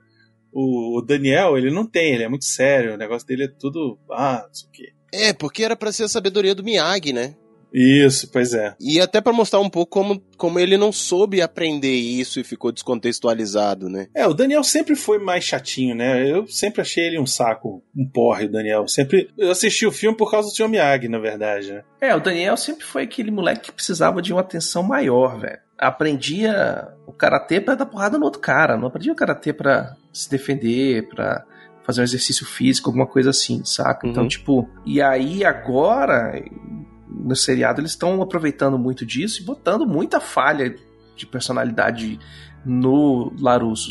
o, o Daniel, ele não tem, ele é muito sério, o negócio dele é tudo, ah, não sei o quê. É, porque era pra ser a sabedoria do Miyagi, né? Isso, pois é. E até pra mostrar um pouco como, como ele não soube aprender isso e ficou descontextualizado, né? É, o Daniel sempre foi mais chatinho, né? Eu sempre achei ele um saco, um porre, o Daniel. Sempre. Eu assisti o filme por causa do Sr. Miyagi, na verdade, né? É, o Daniel sempre foi aquele moleque que precisava de uma atenção maior, velho. Aprendia o karatê pra dar porrada no outro cara, não aprendia o karatê pra se defender, pra fazer um exercício físico, alguma coisa assim, saca? Então, Uhum. tipo, e aí agora, no seriado, eles estão aproveitando muito disso e botando muita falha de personalidade no Larusso,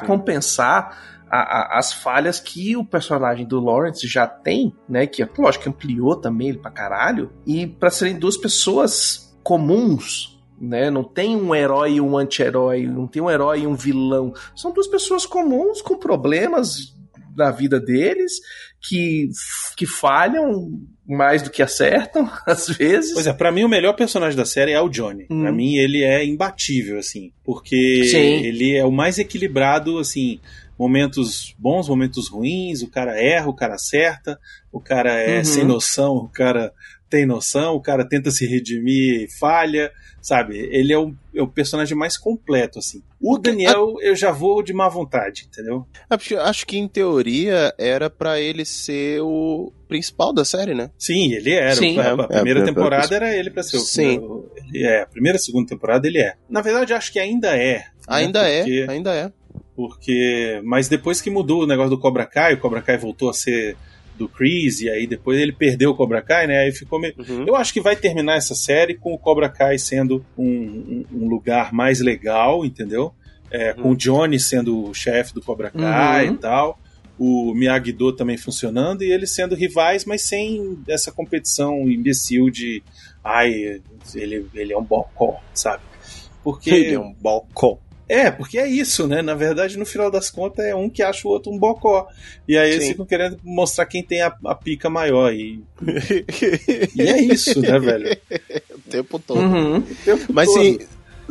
sim. compensar a- a- as falhas que o personagem do Lawrence já tem, né? Que, lógico, ampliou também ele pra caralho. E pra serem duas pessoas comuns, né? Não tem um herói e um anti-herói, não tem um herói e um vilão. São duas pessoas comuns com problemas na vida deles que, que falham mais do que acertam, às vezes. Pois é, pra mim o melhor personagem da série é o Johnny. Hum. Pra mim ele é imbatível, assim. Porque Sim. ele é o mais equilibrado, assim. Momentos bons, momentos ruins, o cara erra, o cara acerta, o cara é Uhum. sem noção, o cara tem noção, o cara tenta se redimir e falha, sabe? Ele é o, é o personagem mais completo, assim. O Daniel, eu já vou de má vontade, entendeu? É Acho que em teoria era pra ele ser o principal da série, né? Sim, ele era. Sim. A, a primeira É, é, temporada era ele pra ser o Sim. o- Ele é. A primeira e segunda temporada ele é. Na verdade, acho que ainda é. né? Ainda Porque- é, ainda é. Porque. Mas depois que mudou o negócio do Cobra Kai, o Cobra Kai voltou a ser do Chris, e aí depois ele perdeu o Cobra Kai, né? Aí ficou meio. Uhum. Eu acho que vai terminar essa série com o Cobra Kai sendo um, um- um lugar mais legal, entendeu? É, Com o Johnny sendo o chefe do Cobra Kai Uhum. e tal. O Miyagi-Do também funcionando e eles sendo rivais, mas sem essa competição imbecil de ai, ele, ele é um bocó, sabe? Porque Ele é um balcão. É, porque é isso, né? Na verdade, no final das contas, é um que acha o outro um bocó. E aí eles Sim. ficam querendo mostrar quem tem a, a pica maior. E, e é isso, né, velho? o tempo todo. Uhum. O tempo Mas todo. sim,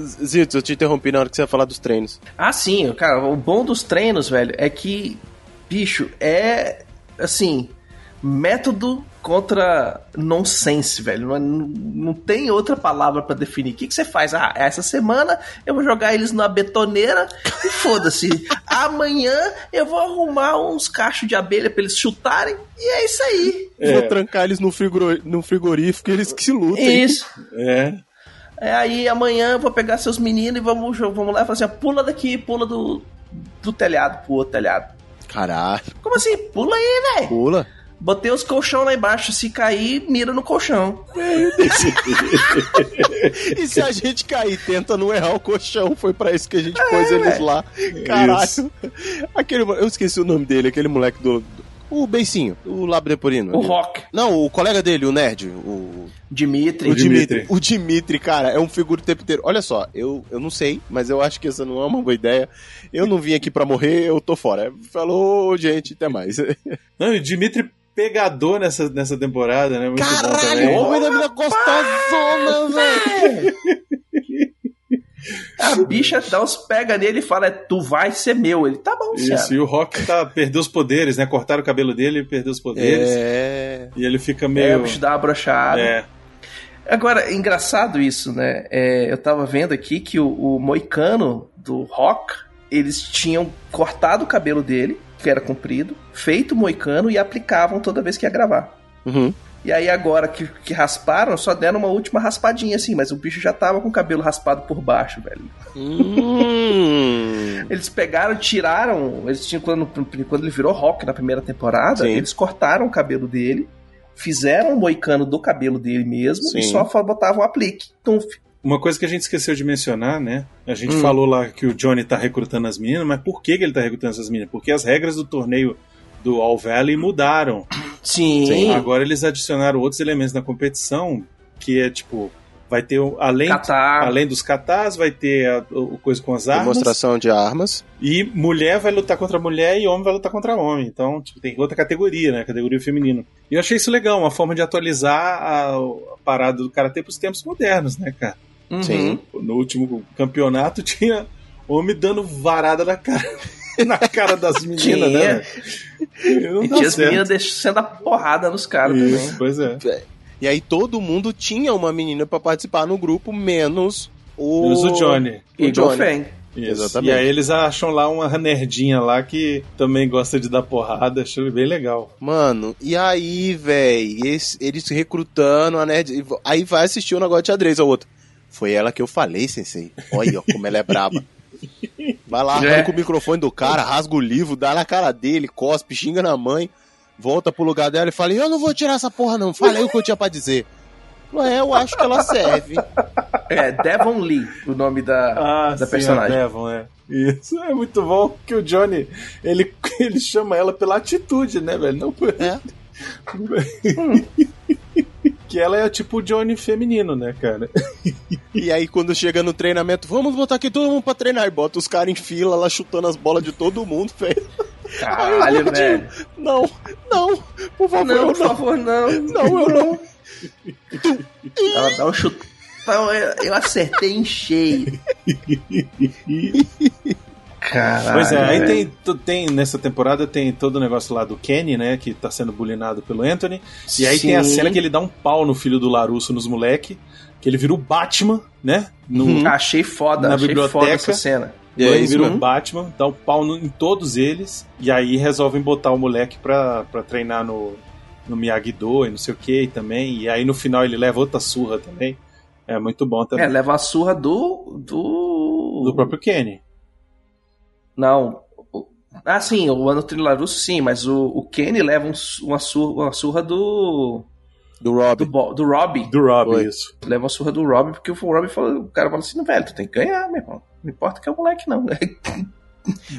Zito, eu te interrompi na hora que você ia falar dos treinos. Ah, sim, cara, o bom dos treinos, velho, é que, bicho, é assim, método contra nonsense, velho. Não, é- não tem outra palavra pra definir. O que, que você faz? Ah, essa semana eu vou jogar eles na betoneira e foda-se. Amanhã eu vou arrumar uns cachos de abelha pra eles chutarem e é isso aí. É. Vou trancar eles no, frigor... no frigorífico e eles que se lutem. Isso. É. É, aí amanhã eu vou pegar seus meninos e vamos, vamos lá e falar assim: ó, pula daqui, pula do, do telhado pro outro telhado. Caralho, Como assim? Pula aí, velho. pula. Botei os colchão lá embaixo. Se cair, mira no colchão. E se a gente cair, tenta não errar o colchão, foi pra isso que a gente pôs eles lá. Caralho. Aquele, eu esqueci o nome dele, aquele moleque do. do- o Beicinho, o Labreporino. O Rock. Não, o colega dele, o nerd, o. Dimitri. O Dimitri. O Dimitri, cara, é um figura o tempo inteiro. Olha só, eu, eu não sei, mas eu acho que essa não é uma boa ideia. Eu não vim aqui pra morrer, eu tô fora. Falou, gente, até mais. Não, e o Dimitri pegador nessa, nessa temporada, né? Muito bom Caralho, também. o homem da vida gostosona, velho. A bicha dá uns pega nele e fala: Tu vai ser meu. Ele tá bom, Isso, Isso, e o Rock tá, perdeu os poderes, né? Cortaram o cabelo dele e perdeu os poderes. É. E ele fica É, meio. o bicho dá uma brochada. É. Agora, engraçado isso, né? É, eu tava vendo aqui que o, o moicano do Rock, eles tinham cortado o cabelo dele, que era comprido, feito moicano e aplicavam toda vez que ia gravar. Uhum. E aí agora que, que rasparam, só deram uma última raspadinha assim, mas o bicho já tava com o cabelo raspado por baixo, velho. Hum. Eles pegaram, tiraram, eles tinham quando, quando ele virou Rock na primeira temporada, Sim. eles cortaram o cabelo dele, fizeram o moicano do cabelo dele mesmo Sim. e só botavam o aplique. Então, Uma coisa que a gente esqueceu de mencionar, né? A gente Hum. falou lá que o Johnny tá recrutando as meninas, mas por que, que ele tá recrutando essas meninas? Porque as regras do torneio do All Valley mudaram. sim, Agora eles adicionaram outros elementos na competição, que é tipo, vai ter além, catar. além dos katás, vai ter a, o coisa com as armas. Demonstração de armas. E mulher vai lutar contra mulher e homem vai lutar contra homem. Então, tipo, tem outra categoria, né? Categoria feminina. E eu achei isso legal, uma forma de atualizar a, a parada do karatê pros tempos modernos, né, cara? Uhum. Sim. No último campeonato tinha homem dando varada na cara, na cara das meninas, Tinha. né? E tinha as meninas descendo a porrada nos caras Isso, também. pois é. E aí todo mundo tinha uma menina pra participar no grupo, menos o. Menos o Johnny. O Igual Johnny. Feng. Isso. Exatamente. E aí eles acham lá uma nerdinha lá que também gosta de dar porrada, achei bem legal. Mano, e aí, véi, eles, eles recrutando a nerd. e Aí vai assistir o negócio de xadrez ao outro. Foi ela que eu falei, sensei. Olha como ela é braba. Vai lá, É. arranca o microfone do cara, rasga o livro, dá na cara dele, cospe, xinga na mãe, volta pro lugar dela e fala: Eu não vou tirar essa porra, não. Falei o que eu tinha pra dizer. Ué, eu acho que ela serve. É, Devon Lee, o nome da, da sim, personagem. a Devon, é. Isso é muito bom que o Johnny ele, ele chama ela pela atitude, né, velho? Não por... É. que ela é tipo o Johnny feminino, né, cara? E aí, quando chega no treinamento, vamos botar aqui todo mundo pra treinar. E bota os caras em fila lá chutando as bolas de todo mundo, velho. Caralho, velho. Não, não, por favor, Não, por favor, não. Não, eu não. Ela dá um chutão. Eu, eu acertei em cheio. Caralho. pois é, aí tem, tem nessa temporada tem todo o negócio lá do Kenny, né, que tá sendo bullyingado pelo Anthony. E aí tem a Sim. cena que ele dá um pau no filho do Larusso nos moleque, que ele vira o Batman, né? No, Uhum. Achei foda, Na achei biblioteca. foda essa cena. E é aí isso vira o. Batman, dá o pau no- em todos eles, e aí resolvem botar o moleque pra, pra treinar no, no Miyagi-Do e não sei o que também. E aí no final ele leva outra surra também. É muito bom É, também. leva a surra do. Do. Do próprio Kenny. Não. Ah, sim, o Ano Trilarusso sim, mas o, o Kenny leva um uma, surra, uma surra do. Do Do, Rob. Bo- do Robbie. Do Rob, Foi. Leva isso. uma surra do Robbie, porque o Robbie falou, o cara falou assim, velho, tu tem que ganhar, meu irmão. Não importa que é o moleque, não.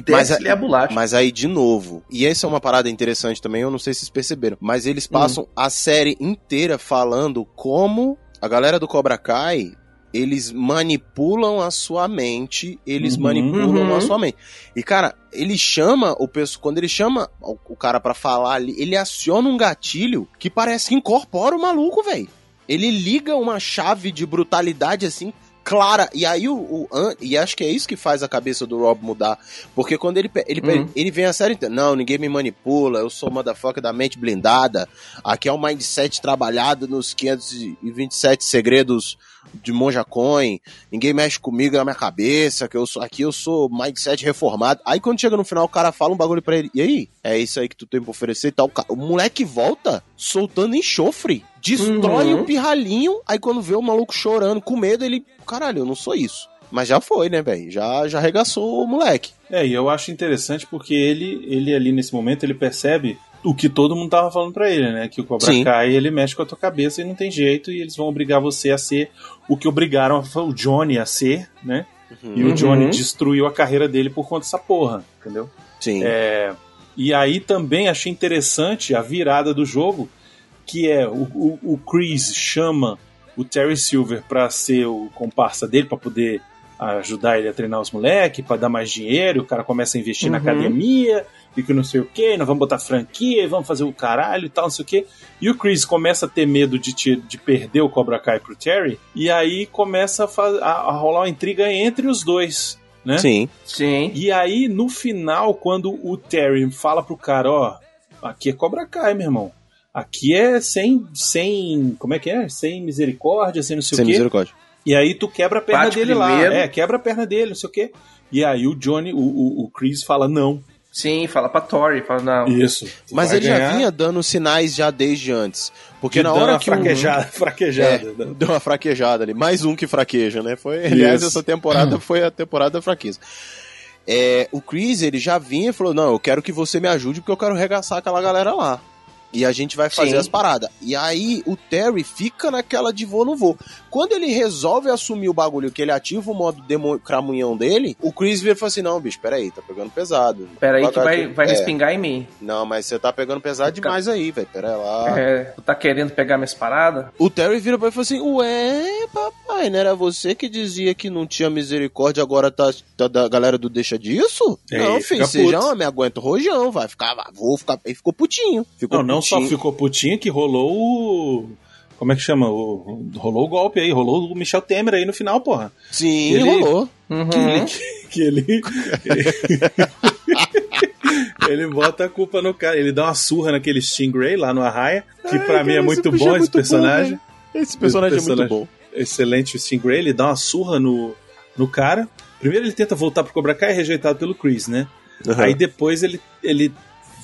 Mas Desce-lhe a bolacha. Mas aí, de novo, e essa é uma parada interessante também, eu não sei se vocês perceberam, mas eles passam a série inteira falando como a galera do Cobra Kai, eles manipulam a sua mente, eles Uhum. manipulam Uhum. a sua mente. E, cara, ele chama o pessoal, quando ele chama o, cara pra falar ali, ele aciona um gatilho que parece que incorpora o maluco, velho. Ele liga uma chave de brutalidade assim clara. E aí o, o e acho que é isso que faz a cabeça do Rob mudar, porque quando ele ele, Uhum. ele vem a série inteira, não, ninguém me manipula, eu sou motherfucker da mente blindada. Aqui é o mindset trabalhado nos 527 segredos de Monja Coin. Ninguém mexe comigo na minha cabeça, que eu sou aqui eu sou mindset reformado. Aí quando chega no final o cara fala um bagulho pra ele. E aí? É isso aí que tu tem pra oferecer e tal. O moleque volta soltando enxofre. Destrói Uhum. o pirralhinho. Aí quando vê o maluco chorando com medo, ele. Caralho, eu não sou isso. Mas já foi, né, velho? Já, já arregaçou o moleque. É, e eu acho interessante porque ele, ele ali nesse momento, ele percebe o que todo mundo tava falando pra ele, né? Que o Cobra Sim. Kai ele mexe com a tua cabeça e não tem jeito, e eles vão obrigar você a ser o que obrigaram o Johnny a ser, né? E o Uhum. Johnny destruiu a carreira dele por conta dessa porra, entendeu? Sim. É, e aí também achei interessante a virada do jogo, que é o, o, o Chris chama o Terry Silver pra ser o comparsa dele, pra poder ajudar ele a treinar os moleques, pra dar mais dinheiro, o cara começa a investir na Uhum. academia, e que não sei o que, nós vamos botar franquia, vamos fazer o caralho e tal, não sei o que. E o Chris começa a ter medo de, te- de perder o Cobra Kai pro Terry, e aí começa a, a- a rolar uma intriga entre os dois, né? Sim. Sim. E aí, no final, quando o Terry fala pro cara, ó, aqui é Cobra Kai, meu irmão. Aqui é sem, sem, como é que é? Sem misericórdia, sem não sei Sem o quê. misericórdia. E aí tu quebra a perna Bate dele lá. primeiro. É, quebra a perna dele, não sei o quê. E aí o Johnny, o, o, o Chris fala não. Sim, fala pra Tori, fala, não. Isso. Mas ele ganhar já vinha dando sinais já desde antes. Porque de na hora uma que fraquejada, fraquejada. É, deu uma fraquejada ali. Mais um que fraqueja, né? Foi, aliás, Isso. essa temporada foi a temporada da fraqueza. É, o Chris, ele já vinha e falou: Não, eu quero que você me ajude porque eu quero regaçar aquela galera lá. E a gente vai fazer Sim. as paradas. E aí o Terry fica naquela de vou não vou. Quando ele resolve assumir o bagulho, que ele ativa o modo demo cramunhão dele, o Chris vira e fala assim: Não, bicho, peraí, tá pegando pesado. Pera aí que vai, é. respingar em mim. Não, mas você tá pegando pesado demais aí, velho. Pera lá. É, tu tá querendo pegar minhas paradas? O Terry vira pra ele e fala assim: Ué, papai, não era você que dizia que não tinha misericórdia, agora tá, tá da galera do deixa disso? É, não, filho, seja puto. homem, aguenta o rojão, vai ficar, vou ficar. Ele ficou putinho. Ficou Não, não só putinho. ficou putinho, que rolou o. Como é que chama? O, rolou o golpe aí, rolou o Michel Temer aí no final, porra. Sim, Ele- rolou. Uhum. Que ele. Que ele, ele bota a culpa no cara. Ele dá uma surra naquele Stingray lá no Arraia, que pra Ai, mim é cara, muito bom esse personagem. velho. esse personagem é muito bom. Excelente o Stingray, ele dá uma surra no, no cara. Primeiro ele tenta voltar pro Cobra Kai, é rejeitado pelo Chris, né? Uhum. Aí depois ele, ele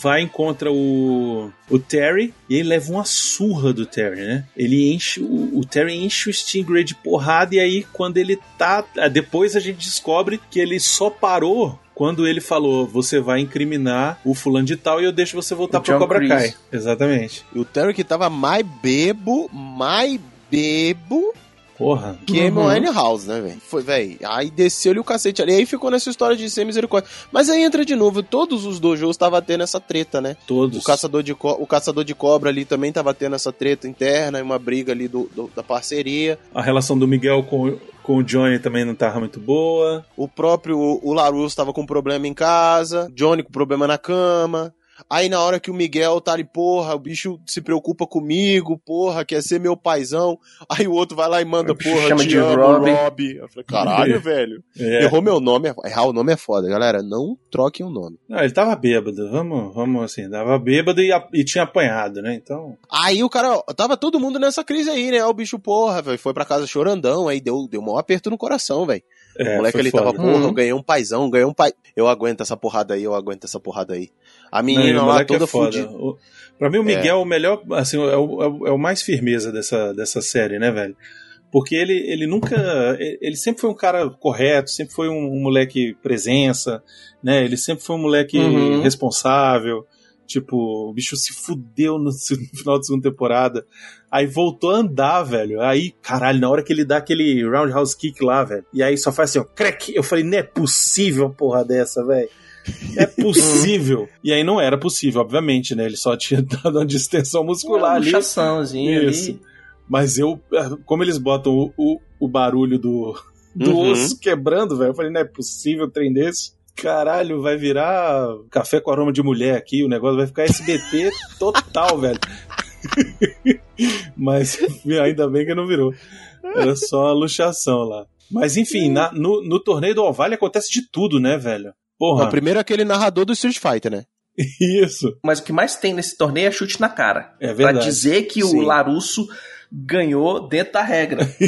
vai encontra o, o Terry e ele leva uma surra do Terry, né? Ele enche, o, o Terry enche o Stingray de porrada e aí quando ele tá. ah, Depois a gente descobre que ele só parou quando ele falou: Você vai incriminar o fulano de tal e eu deixo você voltar O pro John Cobra Chris. Kai. Exatamente. E o Terry que tava mais bebo, mais bebo Porra. que é Uhum. Amy House, né, velho? Foi, velho. Aí desceu-lhe o cacete ali. Aí ficou nessa história de ser misericórdia. Mas aí entra de novo, todos os dojos estavam tendo essa treta, né? Todos. O caçador, de co- o caçador de cobra ali também tava tendo essa treta interna e uma briga ali do, do- da parceria. A relação do Miguel com, com o Johnny também não tava muito boa. O próprio o Larusso tava com problema em casa, Johnny com problema na cama. Aí na hora que o Miguel tá ali, porra, o bicho se preocupa comigo, porra, quer ser meu paizão. Aí o outro vai lá e manda, porra, Chama te de amo, Robbie. Robbie. Eu falei, caralho, velho. É. Errou meu nome. Errar o nome é foda, galera. Não troquem o nome. Não, ele tava bêbado, vamos, vamos assim, tava bêbado e, e tinha apanhado, né? Então. Aí o cara, ó, tava todo mundo nessa crise aí, né? O bicho, porra, velho, foi pra casa chorandão, aí deu, deu um aperto no coração, velho. É, o moleque ele foda. tava, porra, eu Uhum. ganhei um paizão, ganhei um pai. Eu aguento essa porrada aí, eu aguento essa porrada aí. A Não, menina o lá moleque toda é. O- Pra mim, o Miguel é o melhor, assim, é o, é o- é o mais firmeza dessa, dessa série, né, velho? Porque ele, ele nunca. Ele sempre foi um cara correto, sempre foi um, um moleque presença, né? Ele sempre foi um moleque Uhum. responsável. Tipo, o bicho se fudeu no, no final da segunda temporada. Aí voltou a andar, velho. Aí, caralho, na hora que ele dá aquele roundhouse kick lá, velho. E aí só faz assim, ó, crack. Eu falei, não é possível uma porra dessa, velho. É possível. e aí não era possível, obviamente, né? Ele só tinha dado uma distensão muscular Uma ali. Isso. ali. Mas eu, como eles botam o, o, o barulho do, do Uhum. osso quebrando, velho, eu falei, não é possível um trem desse. Caralho, vai virar café com aroma de mulher aqui, o negócio vai ficar SBT total, velho. Mas ainda bem que não virou. Era só uma luxação lá. Mas enfim, na- no, no torneio do Oval acontece de tudo, né, velho? Porra, primeiro aquele narrador do Street Fighter, né? isso. Mas o que mais tem nesse torneio é chute na cara. É Pra verdade. dizer que Sim. o Larusso ganhou dentro da regra.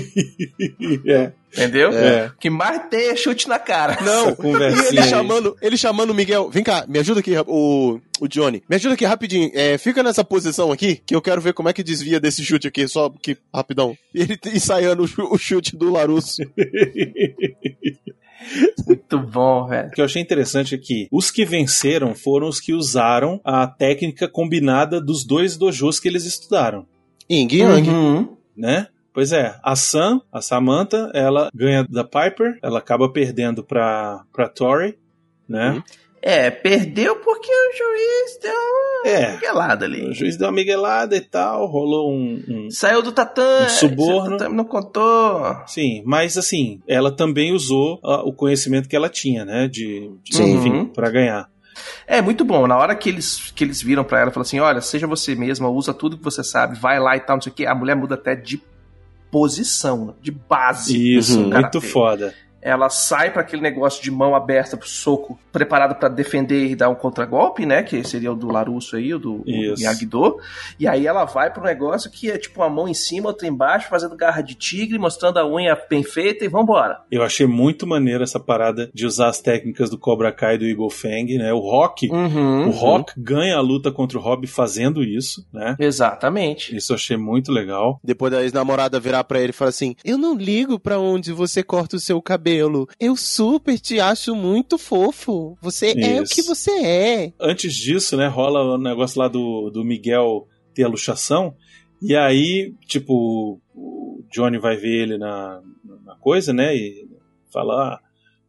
É, Entendeu? é. O que mais tem é chute na cara. Não, e ele chamando, ele chamando o Miguel, vem cá, me ajuda aqui, o, o Johnny, me ajuda aqui rapidinho, é, fica nessa posição aqui, que eu quero ver como é que desvia desse chute aqui, só que, rapidão. E ele ensaiando o chute do Larusso. Muito bom, velho. O que eu achei interessante é que os que venceram foram os que usaram a técnica combinada dos dois dojos que eles estudaram, Ying Yang. Uhum. né? Pois é, a Sam, a Samantha, ela ganha da Piper, ela acaba perdendo pra, pra Tori, né? Uhum. É, perdeu porque o juiz deu uma É, gelada ali. o juiz deu uma miguelada e tal, rolou um- um, Saiu do tatame. Um suborno. Tatame não contou. Sim, mas assim, ela também usou ah, o conhecimento que ela tinha, né? De, de enfim, pra ganhar. É muito bom. Na hora que eles, que eles viram pra ela, falaram assim: olha, seja você mesma, usa tudo que você sabe, vai lá e tal, não sei o que. A mulher muda até de posição, de base. Isso, no muito foda. Ela sai pra aquele negócio de mão aberta pro soco, preparado pra defender e dar um contragolpe, né? Que seria o do Larusso aí, o do. Miyagi-Do. E aí ela vai pro negócio que é tipo uma mão em cima, outra embaixo, fazendo garra de tigre, mostrando a unha bem feita e vambora. Eu achei muito maneiro essa parada de usar as técnicas do Cobra Kai e do Eagle Fang, né? O Rock, Uhum, o Rock ganha a luta contra o Rob fazendo isso, né? Exatamente. Isso eu achei muito legal. Depois da ex-namorada virar pra ele e falar assim: Eu não ligo pra onde você corta o seu cabelo. Eu super te acho muito fofo. Você é o Isso. que você é. Antes disso, né, rola o negócio lá do, do Miguel ter a luxação, e aí, tipo, o Johnny vai ver ele na, na coisa, né, e fala, ah,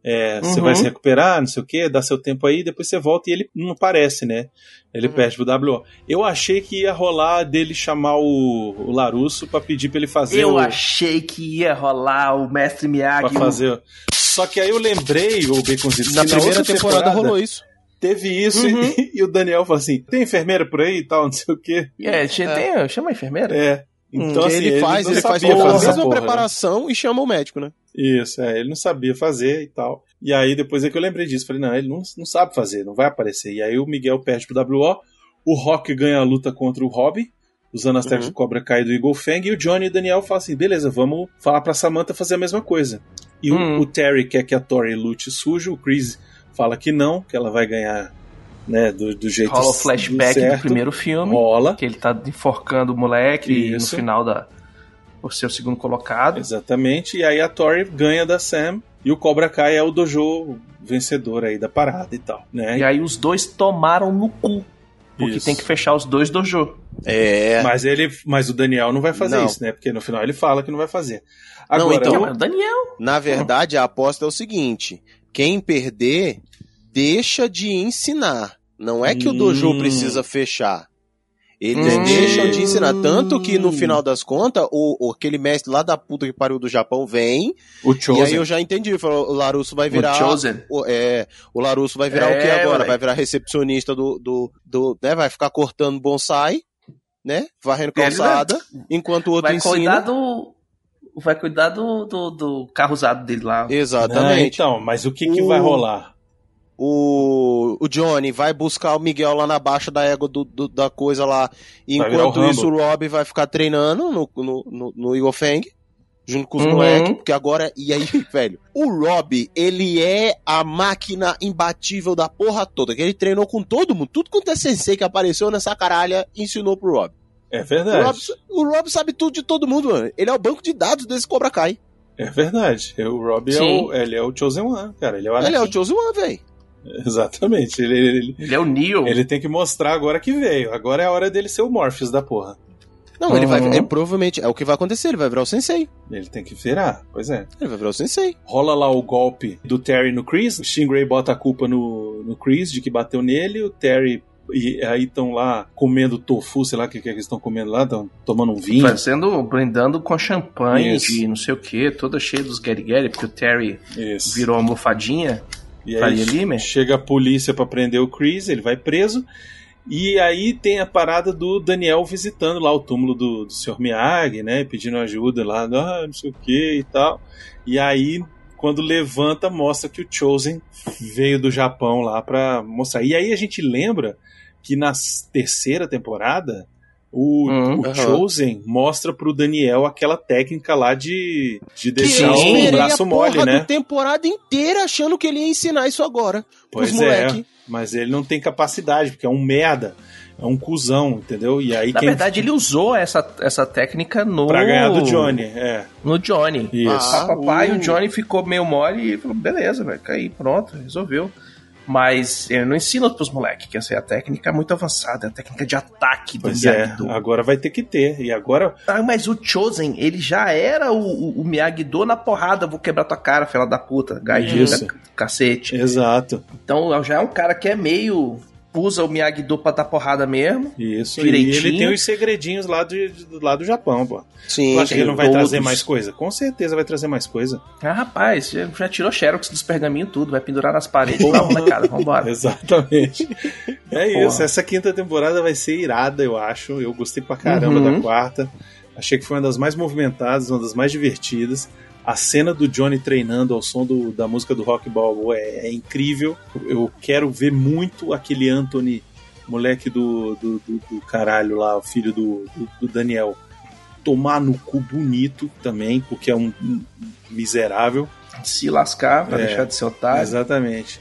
é, você Uhum. vai se recuperar, não sei o que, dá seu tempo aí, depois você volta e ele não aparece, né, ele perde pro WO. Eu achei que ia rolar dele chamar o, o Larusso pra pedir pra ele fazer Eu o... achei que ia rolar o mestre Miyagi. pra fazer... Só que aí eu lembrei, o Baconzito, Na que primeira outra temporada, rolou isso. Teve isso Uhum. e, e o Daniel falou assim: tem enfermeira por aí e tal, não sei o quê. É, tinha- tem- chama a enfermeira. É. Então, Que assim, ele faz, não ele faz a mesma porra, né? preparação e chama o médico, né? Isso, é, ele não sabia fazer e tal. E aí depois é que eu lembrei disso. Falei, não, ele não, não sabe fazer, não vai aparecer. E aí o Miguel perde pro WO, o Rock ganha a luta contra o Robbie, usando as técnicas Uhum. do Cobra Kai e do Eagle Fang, e o Johnny e o Daniel falam assim, beleza, vamos falar pra Samantha fazer a mesma coisa. E o- Uhum. o, Terry quer que a Tori lute sujo, o Chris fala que não, que ela vai ganhar, né, do, do jeito Rola o flashback do certo. primeiro filme. Rola. Que ele tá enforcando o moleque e Isso. no final da. Por ser o segundo colocado. Exatamente, e aí a Tori ganha da Sam e o Cobra Kai é o dojo vencedor aí da parada e tal, né? E aí os dois tomaram no cu. Porque Isso. tem que fechar os dois dojo. É. Mas ele, mas o Daniel não vai fazer Não. isso, né? Porque no final ele fala que não vai fazer. Não, Agora, então- É, o- mas o Daniel. Na verdade, a aposta é o seguinte: quem perder, deixa de ensinar. Não é que o dojo Hum. precisa fechar. Eles Hum. deixam de ensinar. Tanto que, no final das contas, o, o- aquele mestre lá da puta que pariu do Japão vem. o E aí Chosen, eu já entendi. Falou, o Larusso vai virar. O Chosen. o- é, o Larusso vai virar É, o que agora? moleque. Vai virar recepcionista do. do, do né? Vai ficar cortando bonsai, né? Varrendo Ele calçada. Enquanto o outro Vai ensina. cuidar do. Vai cuidar do, do, do carro usado dele lá. Ah, Exatamente. então, mas o que, que vai rolar? O, o Johnny vai buscar o Miguel lá na baixa da égua do, do- da coisa lá. E Vai enquanto o isso, o Rob vai ficar treinando no, no, no, no Eagle Fang, junto com os Uhum. moleques, porque agora. E aí, velho, o Rob, ele é a máquina imbatível da porra toda, que ele treinou com todo mundo. Tudo quanto é sensei que apareceu nessa caralha, ensinou pro Rob. É O verdade. Rob, o Rob sabe tudo de todo mundo, mano. Ele é o banco de dados desse Cobra Kai. É verdade. O Rob é o, ele é o Chosen One, cara. Ele é o Ele é o. Chosen One, velho. Exatamente. Ele, ele, Ele é o Neo. ele tem que mostrar agora que veio. Agora é a hora dele ser o Morpheus da porra. Não, ele vai. Uhum. É, provavelmente é o que vai acontecer. Ele vai virar o Sensei. Ele tem que virar. Pois é. Ele vai virar o Sensei. rola lá o golpe do Terry no Chris. O Stingray bota a culpa no, no Chris de que bateu nele. O Terry. E aí estão lá comendo tofu, sei lá o que, que eles estão comendo lá, estão tomando um vinho. Fazendo, brindando com champanhe Isso. de não sei o que, toda cheia dos Gary Gary, porque o Terry Isso. virou almofadinha. E Faria aí Limer? chega a polícia pra prender o Chris, ele vai preso. E aí tem a parada do Daniel visitando lá o túmulo do, do Sr. Miyagi, né? Pedindo ajuda lá, ah, não sei o que e tal. E aí, quando levanta, mostra que o Chosen veio do Japão lá pra mostrar. E aí a gente lembra que na terceira temporada. O, Hum, o. Chosen mostra pro Daniel aquela técnica lá de, de deixar o braço a porra mole, né? temporada inteira achando que ele ia ensinar isso agora. Pois pros é, moleque. mas ele não tem capacidade, porque é um merda. é um cuzão, entendeu? E aí Na quem verdade, ele usou essa, essa técnica no. pra ganhar do Johnny, é. No Johnny. Isso. Ah, papai, uh. o Johnny ficou meio mole e falou: beleza, vai cair, pronto, resolveu. Mas ele não ensina pros moleques que essa é a técnica muito avançada, é a técnica de ataque do Pois é, Miyagi-Do. agora vai ter que ter. E agora Ah, mas o Chosen, ele já era o, o, o Miyagi-Do na porrada, vou quebrar tua cara, fela da puta, Isso. da cacete. Exato. Então já é um cara que é meio. Usa o Miyagi-Do pra dar porrada mesmo. Isso. Direitinho. E ele tem os segredinhos lá do, do, lá do Japão, pô. Sim, Tu acha que ele não vai todos. trazer mais coisa? Com certeza vai trazer mais coisa. Ah, rapaz, já, já tirou xerox dos pergaminhos tudo, vai pendurar nas paredes. Não, molecada, vambora. Exatamente. É Porra. isso. Essa quinta temporada vai ser irada, eu acho. Eu gostei pra caramba Uhum. da quarta. Achei que foi uma das mais movimentadas, uma das mais divertidas. A cena do Johnny treinando ao som do- da música do Rock Balboa é, é incrível. Eu quero ver muito aquele Anthony, moleque do, do, do- do caralho lá, o filho do, do- do Daniel, tomar no cu bonito também, porque é um um miserável. Se lascar pra É, deixar de ser otário. Exatamente.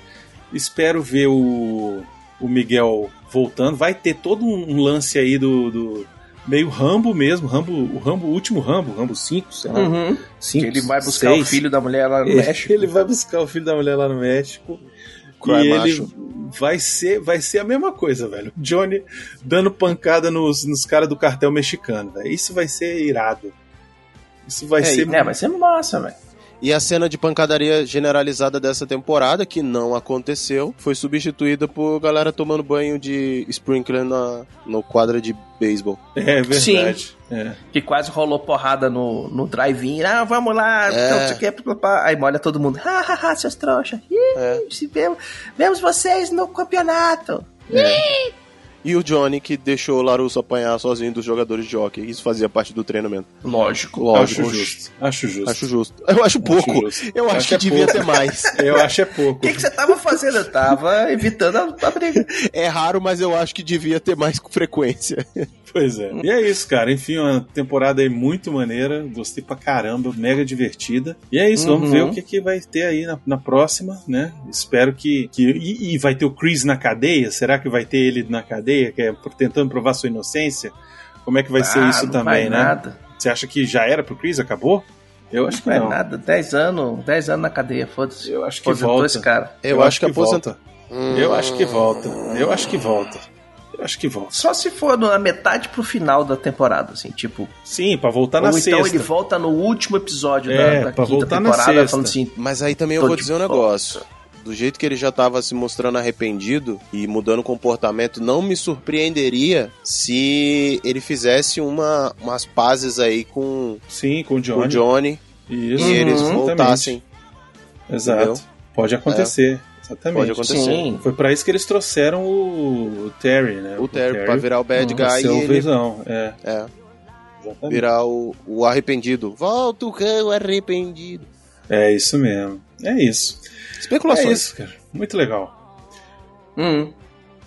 Espero ver o, o Miguel voltando. Vai ter todo um lance aí do. do- meio Rambo mesmo, Rambo, o Rambo, o último Rambo, Rambo 5, sei lá. Uhum. cinco, que ele vai buscar o seis. filho da mulher lá no Ele- México. Ele vai buscar o filho da mulher lá no México. Cry e ele macho. vai ser, vai ser a mesma coisa, velho. Johnny dando pancada nos, nos caras do cartel mexicano, velho. Isso vai ser irado. Isso vai É, ser. É, vai ser massa, velho. E a cena de pancadaria generalizada dessa temporada, que não aconteceu, foi substituída por galera tomando banho de sprinkler na, no quadra de beisebol. É verdade. É. Que quase rolou porrada no, no drive-in. Ah, vamos lá, É. não sei o que, papapá. Aí molha todo mundo. Ah, ah, ah, seus trouxas. Ih, É. vemos, vemos vocês no campeonato. E o Johnny, que deixou o Larusso apanhar sozinho dos jogadores de hockey. Isso fazia parte do treinamento. Lógico. Lógico. Acho justo. Acho justo. Acho justo. Eu acho pouco. justo. Eu acho, Acho que é devia pouco. ter mais. Eu acho é pouco. O que, que você tava fazendo? Eu tava evitando a, a briga. É raro, mas eu acho que devia ter mais com frequência. Pois é. E é isso, cara. Enfim, uma temporada aí muito maneira. Gostei pra caramba, mega divertida. E é isso, vamos Uhum. ver o que, que vai ter aí na, na próxima, né? Espero que. que e, e vai ter o Chris na cadeia? Será que vai ter ele na cadeia, que é por- tentando provar sua inocência? Como é que vai ser Ah, isso não também, vai né? Nada. Você acha que já era pro Chris? Acabou? Eu acho que Não vai não. nada. 10 anos, 10 anos na cadeia, foda-se. Eu acho que Aposentou volta. esse cara. Eu, acho que, aposenta. volta. Eu acho que volta. Eu acho que volta. Eu acho que volta. Só se for na metade pro final da temporada, assim, tipo. Sim, pra voltar na ou então sexta. ele volta no último episódio É, da, da pra quinta voltar na temporada, sexta. falando assim, Mas aí também eu vou dizer um volta. negócio. Do jeito que ele já tava se mostrando arrependido e mudando comportamento, não me surpreenderia se ele fizesse uma, umas pazes aí com, Sim, com o com Johnny. o Johnny Isso, e eles Uhum. voltassem. Exato. Entendeu? Pode acontecer. Exatamente. Pode acontecer. sim. Foi pra isso que eles trouxeram o, o Terry, né? O Terry pra virar o bad Hum, guy e o ele visão. É, é, exatamente. virar o, o arrependido. Volta o cão arrependido. É isso mesmo. É isso. É Especulações. isso, cara. Muito legal. Hum.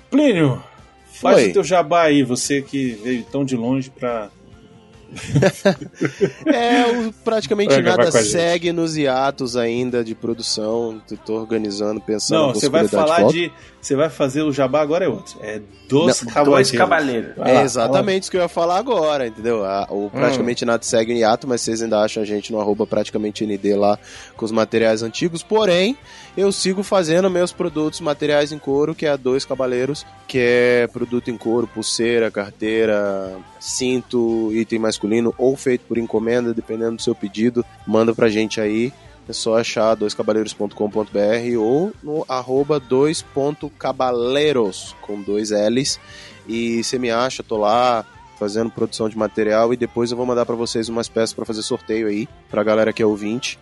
Plínio, faz Oi. o teu jabá aí, você que veio tão de longe pra. É, o praticamente Vai nada segue nos hiatos ainda de produção. Tô organizando, pensando Não, você vai falar de. Você vai fazer o jabá agora é outro. É dos Não, cavaleiros. Dois cavaleiros. É lá, exatamente isso que eu ia falar agora, entendeu? O praticamente nada segue em hiato, mas vocês ainda acham a gente no arroba praticamente ND lá com os materiais antigos. Porém, eu sigo fazendo meus produtos materiais em couro, que é a Dois Cavaleiros, que é produto em couro, pulseira, carteira, cinto, item masculino ou feito por encomenda, dependendo do seu pedido. Manda pra gente aí. É só achar doiscabaleiros.com.br ou no arroba 2.cabaleiros, com dois L's. E você me acha, tô lá fazendo produção de material e depois eu vou mandar pra vocês umas peças pra fazer sorteio aí, pra galera que é ouvinte.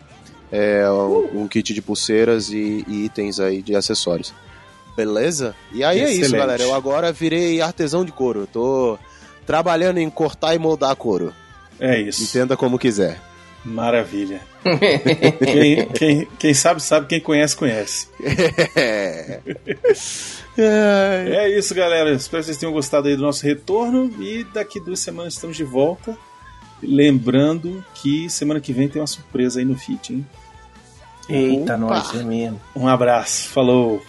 É, um, um kit de pulseiras e, e itens aí de acessórios. Beleza? E aí é isso, Excelente. galera. Eu agora virei artesão de couro. Eu tô trabalhando em cortar e moldar couro. É isso. Entenda como quiser. Maravilha. quem, quem, quem sabe, sabe. Quem conhece, conhece. É. É isso, galera. Espero que vocês tenham gostado aí do nosso retorno. E daqui duas semanas estamos de volta. Lembrando que semana que vem tem uma surpresa aí no feed, hein? Eita, Opa. nós é mesmo. Um abraço. Falou.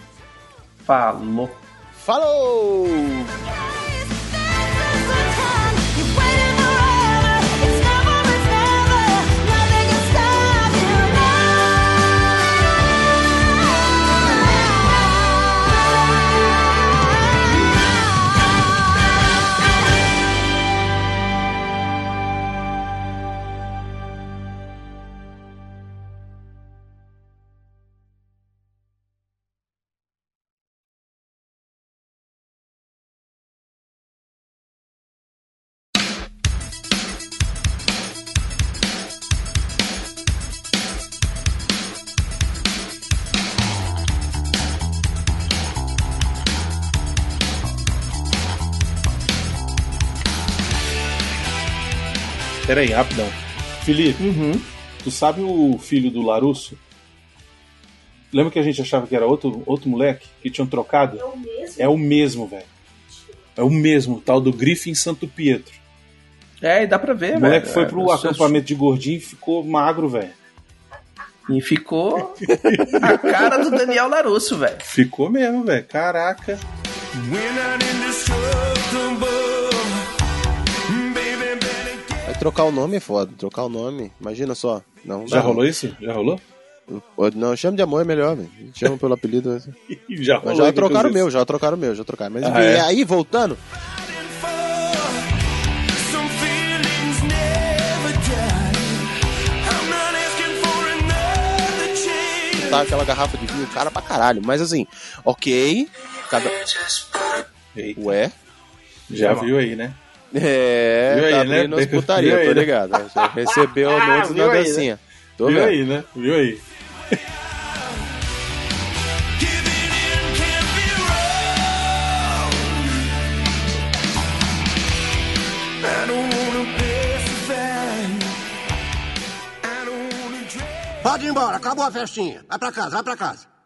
Falou. Falou! Pera aí, rapidão. Felipe, Uhum. tu sabe o filho do Larusso? Lembra que a gente achava que era outro, outro moleque que tinham trocado? É o mesmo? É o mesmo, velho. É o mesmo, o tal do Griffin Santo Pietro. É, e dá pra ver, O velho. moleque foi pro É, acampamento de gordinho e ficou magro, velho. E ficou a cara do Daniel Larusso, velho. Ficou mesmo, velho. Caraca. Vai trocar o nome é foda. Trocar o nome, imagina só. Não, Já dá, rolou isso? Já rolou? Não, não chama de amor é melhor, velho. Chama pelo apelido. assim. Já Mas rolou. já trocaram o meu, já trocaram o meu, já trocaram. Mas Ah, é? aí, voltando. Tá aquela garrafa de vinho cara pra caralho. Mas assim, ok. Cada... Ué? Já viu aí, né? É, Viu aí, tá né? abrindo as putaria, aí, tô né? ligado. Recebeu a noite na né? dancinha. Tô Viu vendo. aí, né? Viu aí. Pode ir embora, acabou a festinha. Vai pra casa, vai pra casa.